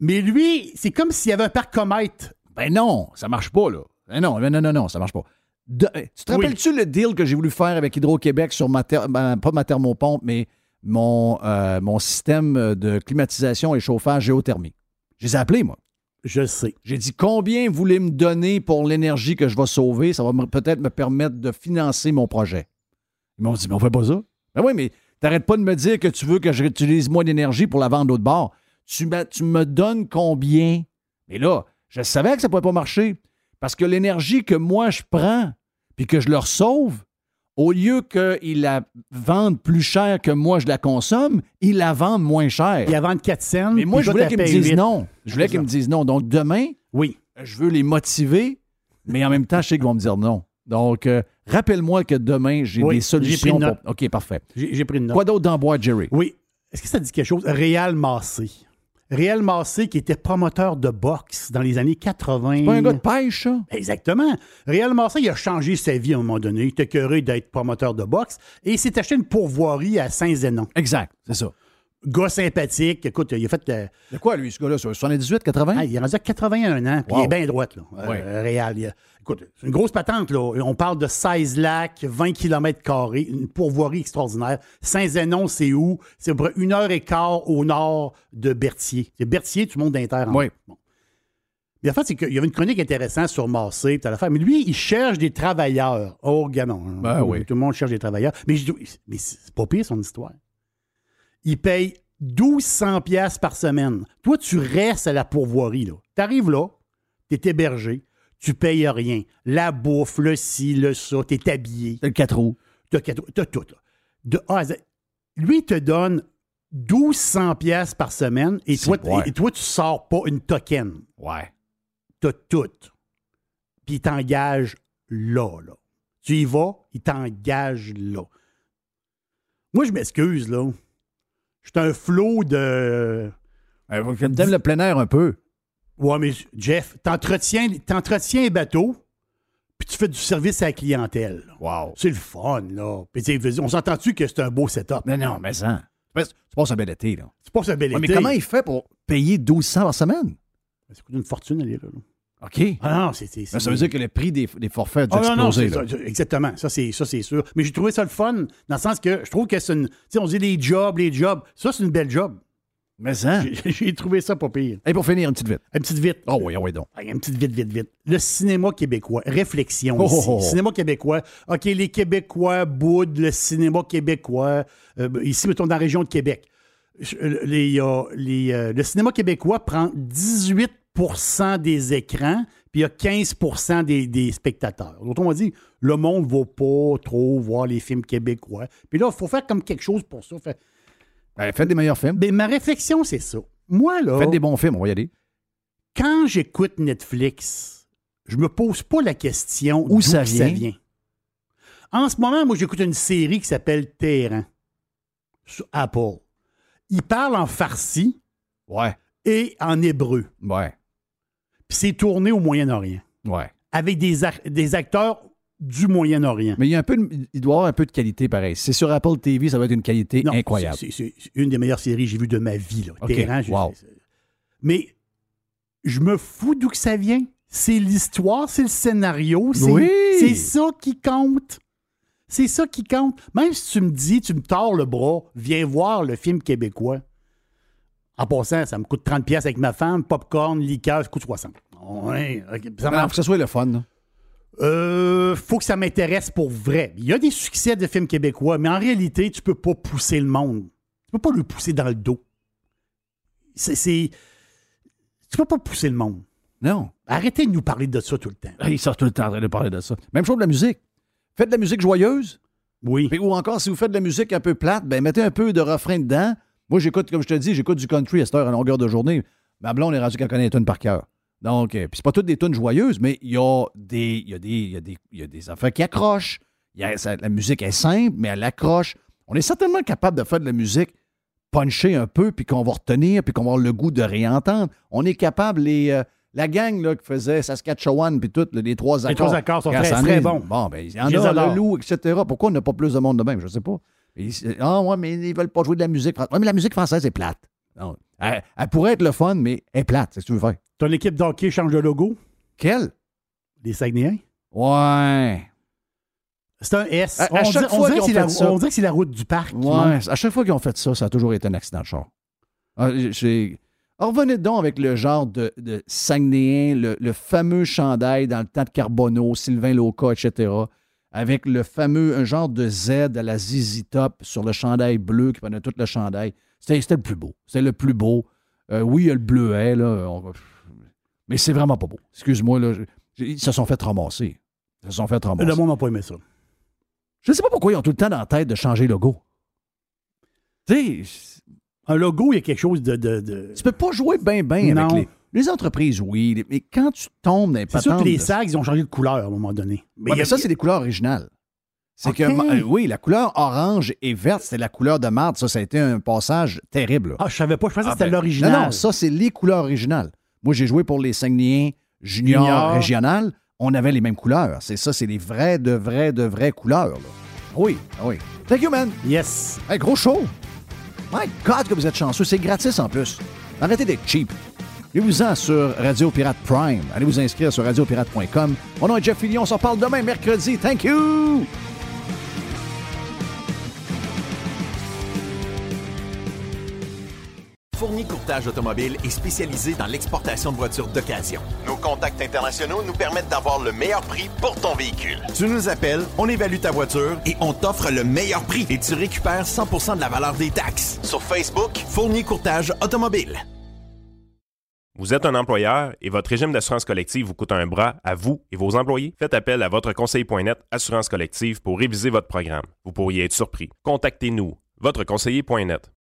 [SPEAKER 5] Mais lui, c'est comme s'il y avait un parcomètre.
[SPEAKER 1] Ben non, ça marche pas, là. Ben non, non, non, non, ça marche pas. De- eh, tu te
[SPEAKER 5] Oui.
[SPEAKER 1] rappelles-tu le deal que j'ai voulu faire avec Hydro-Québec sur ma ben, pas ma thermopompe, mais mon, euh, mon système de climatisation et chauffage géothermie? Je les ai appelés, moi.
[SPEAKER 5] Je sais.
[SPEAKER 1] J'ai dit combien vous voulez me donner pour l'énergie que je vais sauver? Ça va peut-être me permettre de financer mon projet. Ils m'ont dit, mais on fait pas ça. Ben oui, mais t'arrêtes pas de me dire que tu veux que j'utilise moins d'énergie pour la vendre l'autre bord. Tu, me- tu me donnes combien? Mais là, je savais que ça ne pouvait pas marcher. Parce que l'énergie que moi je prends, puis que je leur sauve, au lieu qu'ils la vendent plus cher que moi je la consomme, ils la vendent moins cher.
[SPEAKER 5] Il y a vendre 4 cents.
[SPEAKER 1] Mais moi, je voulais qu'ils me disent non. Je voulais qu'ils me disent non. Donc, demain,
[SPEAKER 5] Oui.
[SPEAKER 1] je veux les motiver, mais en même temps, je sais qu'ils vont me dire non. Donc, euh, rappelle-moi que demain, j'ai
[SPEAKER 5] Oui,
[SPEAKER 1] des
[SPEAKER 5] j'ai pris
[SPEAKER 1] solutions.
[SPEAKER 5] une note.
[SPEAKER 1] pour- OK, parfait.
[SPEAKER 5] J'ai j'ai pris une note.
[SPEAKER 1] Quoi d'autre dans bois, Jerry?
[SPEAKER 5] Oui. Est-ce que ça dit quelque chose? Réal Massé. Réal Massé, qui était promoteur de boxe dans les années 80.
[SPEAKER 1] Pas un gars de pêche, ça?
[SPEAKER 5] Exactement. Réal Massé, il a changé sa vie à un moment donné. Il était curieux d'être promoteur de boxe et il s'est acheté une pourvoirie à Saint-Zénon.
[SPEAKER 1] Exact, c'est ça.
[SPEAKER 5] Gars sympathique. Écoute, il a fait. euh,
[SPEAKER 1] De quoi, lui, ce gars-là? sur 78, 80?
[SPEAKER 5] ah, il est rendu à 81 ans, puis
[SPEAKER 1] Wow.
[SPEAKER 5] il est bien droit, là. euh,
[SPEAKER 1] Ouais.
[SPEAKER 5] Réal. Il a- écoute, c'est une grosse patente, là. On parle de 16 lacs, 20 km, une pourvoirie extraordinaire. Saint-Zénon, c'est où? C'est à peu près une heure et quart au nord de Berthier. C'est Berthier, tu montes d'Inter.
[SPEAKER 1] Oui.
[SPEAKER 5] Bon. Mais en fait, c'est qu'il y avait une chronique intéressante sur Massé, l'affaire. Mais lui, il cherche des travailleurs. Oh, gamin.
[SPEAKER 1] Ben oui.
[SPEAKER 5] Tout le monde cherche des travailleurs. Mais, mais c'est pas pire, son histoire. Il paye 1200 pièces par semaine. Toi, tu restes à la pourvoirie. Tu arrives là, tu es hébergé, tu payes rien. La bouffe, le ci, le ça, tu es habillé.
[SPEAKER 1] C'est le 4 roues.
[SPEAKER 5] Tu as, tout. là. De A à Z. Lui, il te donne 1200 pièces par semaine et toi, et toi, tu sors pas une token.
[SPEAKER 1] Ouais.
[SPEAKER 5] Tu as tout. Puis il t'engage là, là. Tu y vas, il t'engage là. Moi, je m'excuse, là. Je suis un flot de.
[SPEAKER 1] Euh, T'aimes le plein air un peu.
[SPEAKER 5] Ouais, mais Jeff, t'entretiens, t'entretiens les bateaux, puis tu fais du service à la clientèle.
[SPEAKER 1] Wow.
[SPEAKER 5] C'est le fun, là. Puis, tu sais, on s'entend-tu que c'est un beau setup?
[SPEAKER 1] Non, non, mais ça. Tu passes- tu passes un bel été, là.
[SPEAKER 5] C'est pas ça bel
[SPEAKER 1] Ouais, mais
[SPEAKER 5] été.
[SPEAKER 1] comment il fait pour payer 1200 par semaine?
[SPEAKER 5] Ça coûte une fortune, aller là. là.
[SPEAKER 1] OK.
[SPEAKER 5] Ah non, c'est. c'est- c'est-
[SPEAKER 1] ça veut dire que le prix des, des forfaits a dû
[SPEAKER 5] Ah non,
[SPEAKER 1] exploser,
[SPEAKER 5] ça, exactement. Ça, c'est ça, c'est sûr. Mais j'ai trouvé ça le fun, dans le sens que je trouve que c'est une. Tu sais, on dit les jobs, les jobs. Ça, c'est une belle job.
[SPEAKER 1] Mais ça.
[SPEAKER 5] J'ai- J'ai trouvé ça pas pire.
[SPEAKER 1] Et pour finir, une petite vite.
[SPEAKER 5] Une petite vite.
[SPEAKER 1] Oh oui, oh oui, donc.
[SPEAKER 5] Une petite vite, vite, vite. Le cinéma québécois. Réflexion
[SPEAKER 1] Oh,
[SPEAKER 5] ici.
[SPEAKER 1] oh, oh.
[SPEAKER 5] Cinéma québécois. OK, les Québécois boudent le cinéma québécois. Euh, ici, mettons, dans la région de Québec. Les, les, euh, le cinéma québécois prend 18 des écrans, puis il y a 15 des, des spectateurs. On dit, le monde ne va pas trop voir les films québécois. Puis là, il faut faire comme quelque chose pour ça. Fait-
[SPEAKER 1] Ben, faites des meilleurs films.
[SPEAKER 5] Mais ma réflexion, c'est ça. Moi, là
[SPEAKER 1] Faites des bons films, on va y aller.
[SPEAKER 5] quand j'écoute Netflix, je me pose pas la question
[SPEAKER 1] Où
[SPEAKER 5] d'où
[SPEAKER 1] ça vient?
[SPEAKER 5] En ce moment, moi, j'écoute une série qui s'appelle Terrain sur Apple. Il parle en farsi
[SPEAKER 1] Ouais.
[SPEAKER 5] et en hébreu.
[SPEAKER 1] Ouais.
[SPEAKER 5] C'est tourné au Moyen-Orient
[SPEAKER 1] Ouais.
[SPEAKER 5] avec des, ac- des acteurs du Moyen-Orient.
[SPEAKER 1] Mais il y a un peu de- il doit y avoir un peu de qualité pareil. C'est sur Apple TV, ça va être une qualité
[SPEAKER 5] Non,
[SPEAKER 1] incroyable.
[SPEAKER 5] c'est- une des meilleures séries que j'ai vues de ma vie. Là. Terrain,
[SPEAKER 1] wow.
[SPEAKER 5] Mais je me fous d'où que ça vient. C'est l'histoire, c'est le scénario. C'est
[SPEAKER 1] Oui.
[SPEAKER 5] c'est ça qui compte. C'est ça qui compte. Même si tu me dis, tu me tords le bras, viens voir le film québécois. En passant, ça me coûte 30$ piastres avec ma femme, popcorn, liqueur, ça coûte 60$. Ouais, ok, ça marche.
[SPEAKER 1] que ce soit le fun. là.
[SPEAKER 5] Euh, faut que ça m'intéresse pour vrai. Il y a des succès de films québécois, mais en réalité, tu peux pas pousser le monde. Tu peux pas le pousser dans le dos. C'est, Tu peux pas pousser le monde.
[SPEAKER 1] Non.
[SPEAKER 5] Arrêtez de nous parler de ça tout le temps.
[SPEAKER 1] Ah, Il sort tout le temps en train de parler de ça. Même chose de la musique. Faites de la musique joyeuse.
[SPEAKER 5] Oui.
[SPEAKER 1] Puis, ou encore, si vous faites de la musique un peu plate, ben mettez un peu de refrain dedans. Moi, j'écoute, comme je te dis, j'écoute du country à cette heure à longueur de journée. Ma blonde est rendue qu'elle connaît les tunes par cœur. Donc, euh, puis c'est pas toutes des tunes joyeuses, mais il y a des, il y a des, il y a des, il y a des affaires qui accrochent. Il y a- ça- la musique est simple, mais elle accroche. On est certainement capable de faire de la musique puncher un peu, puis qu'on va retenir, puis qu'on va avoir le goût de réentendre. On est capable, les, euh, La gang là, qui faisait Saskatchewan puis tout, les trois accords.
[SPEAKER 5] Les trois accords sont très, très bons.
[SPEAKER 1] Bon, ben, il y en a, le loup, etc. Pourquoi on n'a pas plus de monde de même? Je sais pas. Ah, ouais, mais ils veulent pas jouer de la musique française. Ouais, mais la musique française est plate. Non. Elle, elle pourrait être le fun, mais elle est plate. C'est ce que tu veux faire.
[SPEAKER 5] Ton équipe d'hockey change de logo?
[SPEAKER 1] Quelle?
[SPEAKER 5] Les Saguenayens?
[SPEAKER 1] Ouais.
[SPEAKER 5] C'est un S.
[SPEAKER 1] À- à
[SPEAKER 5] on,
[SPEAKER 1] chaque
[SPEAKER 5] dit- on
[SPEAKER 1] fois
[SPEAKER 5] dirait la,
[SPEAKER 1] ça-
[SPEAKER 5] on dirait que c'est la route du parc.
[SPEAKER 1] Ouais. À chaque fois qu'ils ont fait ça, ça a toujours été un accident de char. Ah, revenez donc avec le genre de, de Saguenayen, le, le fameux chandail dans le temps de Carbonneau, Sylvain Loca, etc. Avec le fameux, un genre de Z à la ZZ Top sur le chandail bleu qui prenait tout le chandail. C'était le plus beau. C'était le plus beau. Euh, oui, il y a le bleuet, là. on va- Mais c'est vraiment pas beau. Excuse-moi, là. je- Ils se sont fait ramasser. Ils se sont fait ramasser.
[SPEAKER 5] Le monde n'a pas aimé ça.
[SPEAKER 1] Je ne sais pas pourquoi ils ont tout le temps dans la tête de changer le logo. Tu sais,
[SPEAKER 5] Un logo, il y a quelque chose de. de, de-
[SPEAKER 1] tu peux pas jouer bien, bien avec les, les entreprises, oui. Mais quand tu tombes dans les
[SPEAKER 5] C'est sûr que les sacs, ils ont changé de couleur à un moment donné.
[SPEAKER 1] Ouais, mais ça, c'est des couleurs originales. C'est que, euh, oui, la couleur orange et verte, c'était la couleur de marde. Ça, ça a été un passage terrible.
[SPEAKER 5] Ah, je savais pas. Je pensais
[SPEAKER 1] Ah,
[SPEAKER 5] que c'était
[SPEAKER 1] ben,
[SPEAKER 5] l'original.
[SPEAKER 1] Non, non, ça, c'est les couleurs originales. Moi, j'ai joué pour les Saguenayens juniors
[SPEAKER 5] Junior.
[SPEAKER 1] régionales. On avait les mêmes couleurs. C'est ça, c'est les vrais, de vrais, de vraies couleurs. là. Oui, ah oui. Thank you, man.
[SPEAKER 5] Yes.
[SPEAKER 1] Hey, gros show. My God, que vous êtes chanceux. C'est gratis en plus. Arrêtez d'être cheap. Allez-vous-en sur Radio Pirate Prime. Allez vous inscrire sur radiopirate.com. Mon nom est Jeff Fillion. On s'en parle demain, mercredi. Thank you.
[SPEAKER 3] Fournier Courtage Automobile est spécialisé dans l'exportation de voitures d'occasion. Nos contacts internationaux nous permettent d'avoir le meilleur prix pour ton véhicule. Tu nous appelles, on évalue ta voiture et on t'offre le meilleur prix et tu récupères 100% de la valeur des taxes. Sur Facebook, Fournier Courtage Automobile.
[SPEAKER 2] Vous êtes un employeur et votre régime d'assurance collective vous coûte un bras à vous et vos employés? Faites appel à votre conseiller.net Assurance collective pour réviser votre programme. Vous pourriez être surpris. Contactez-nous, votre conseiller.net.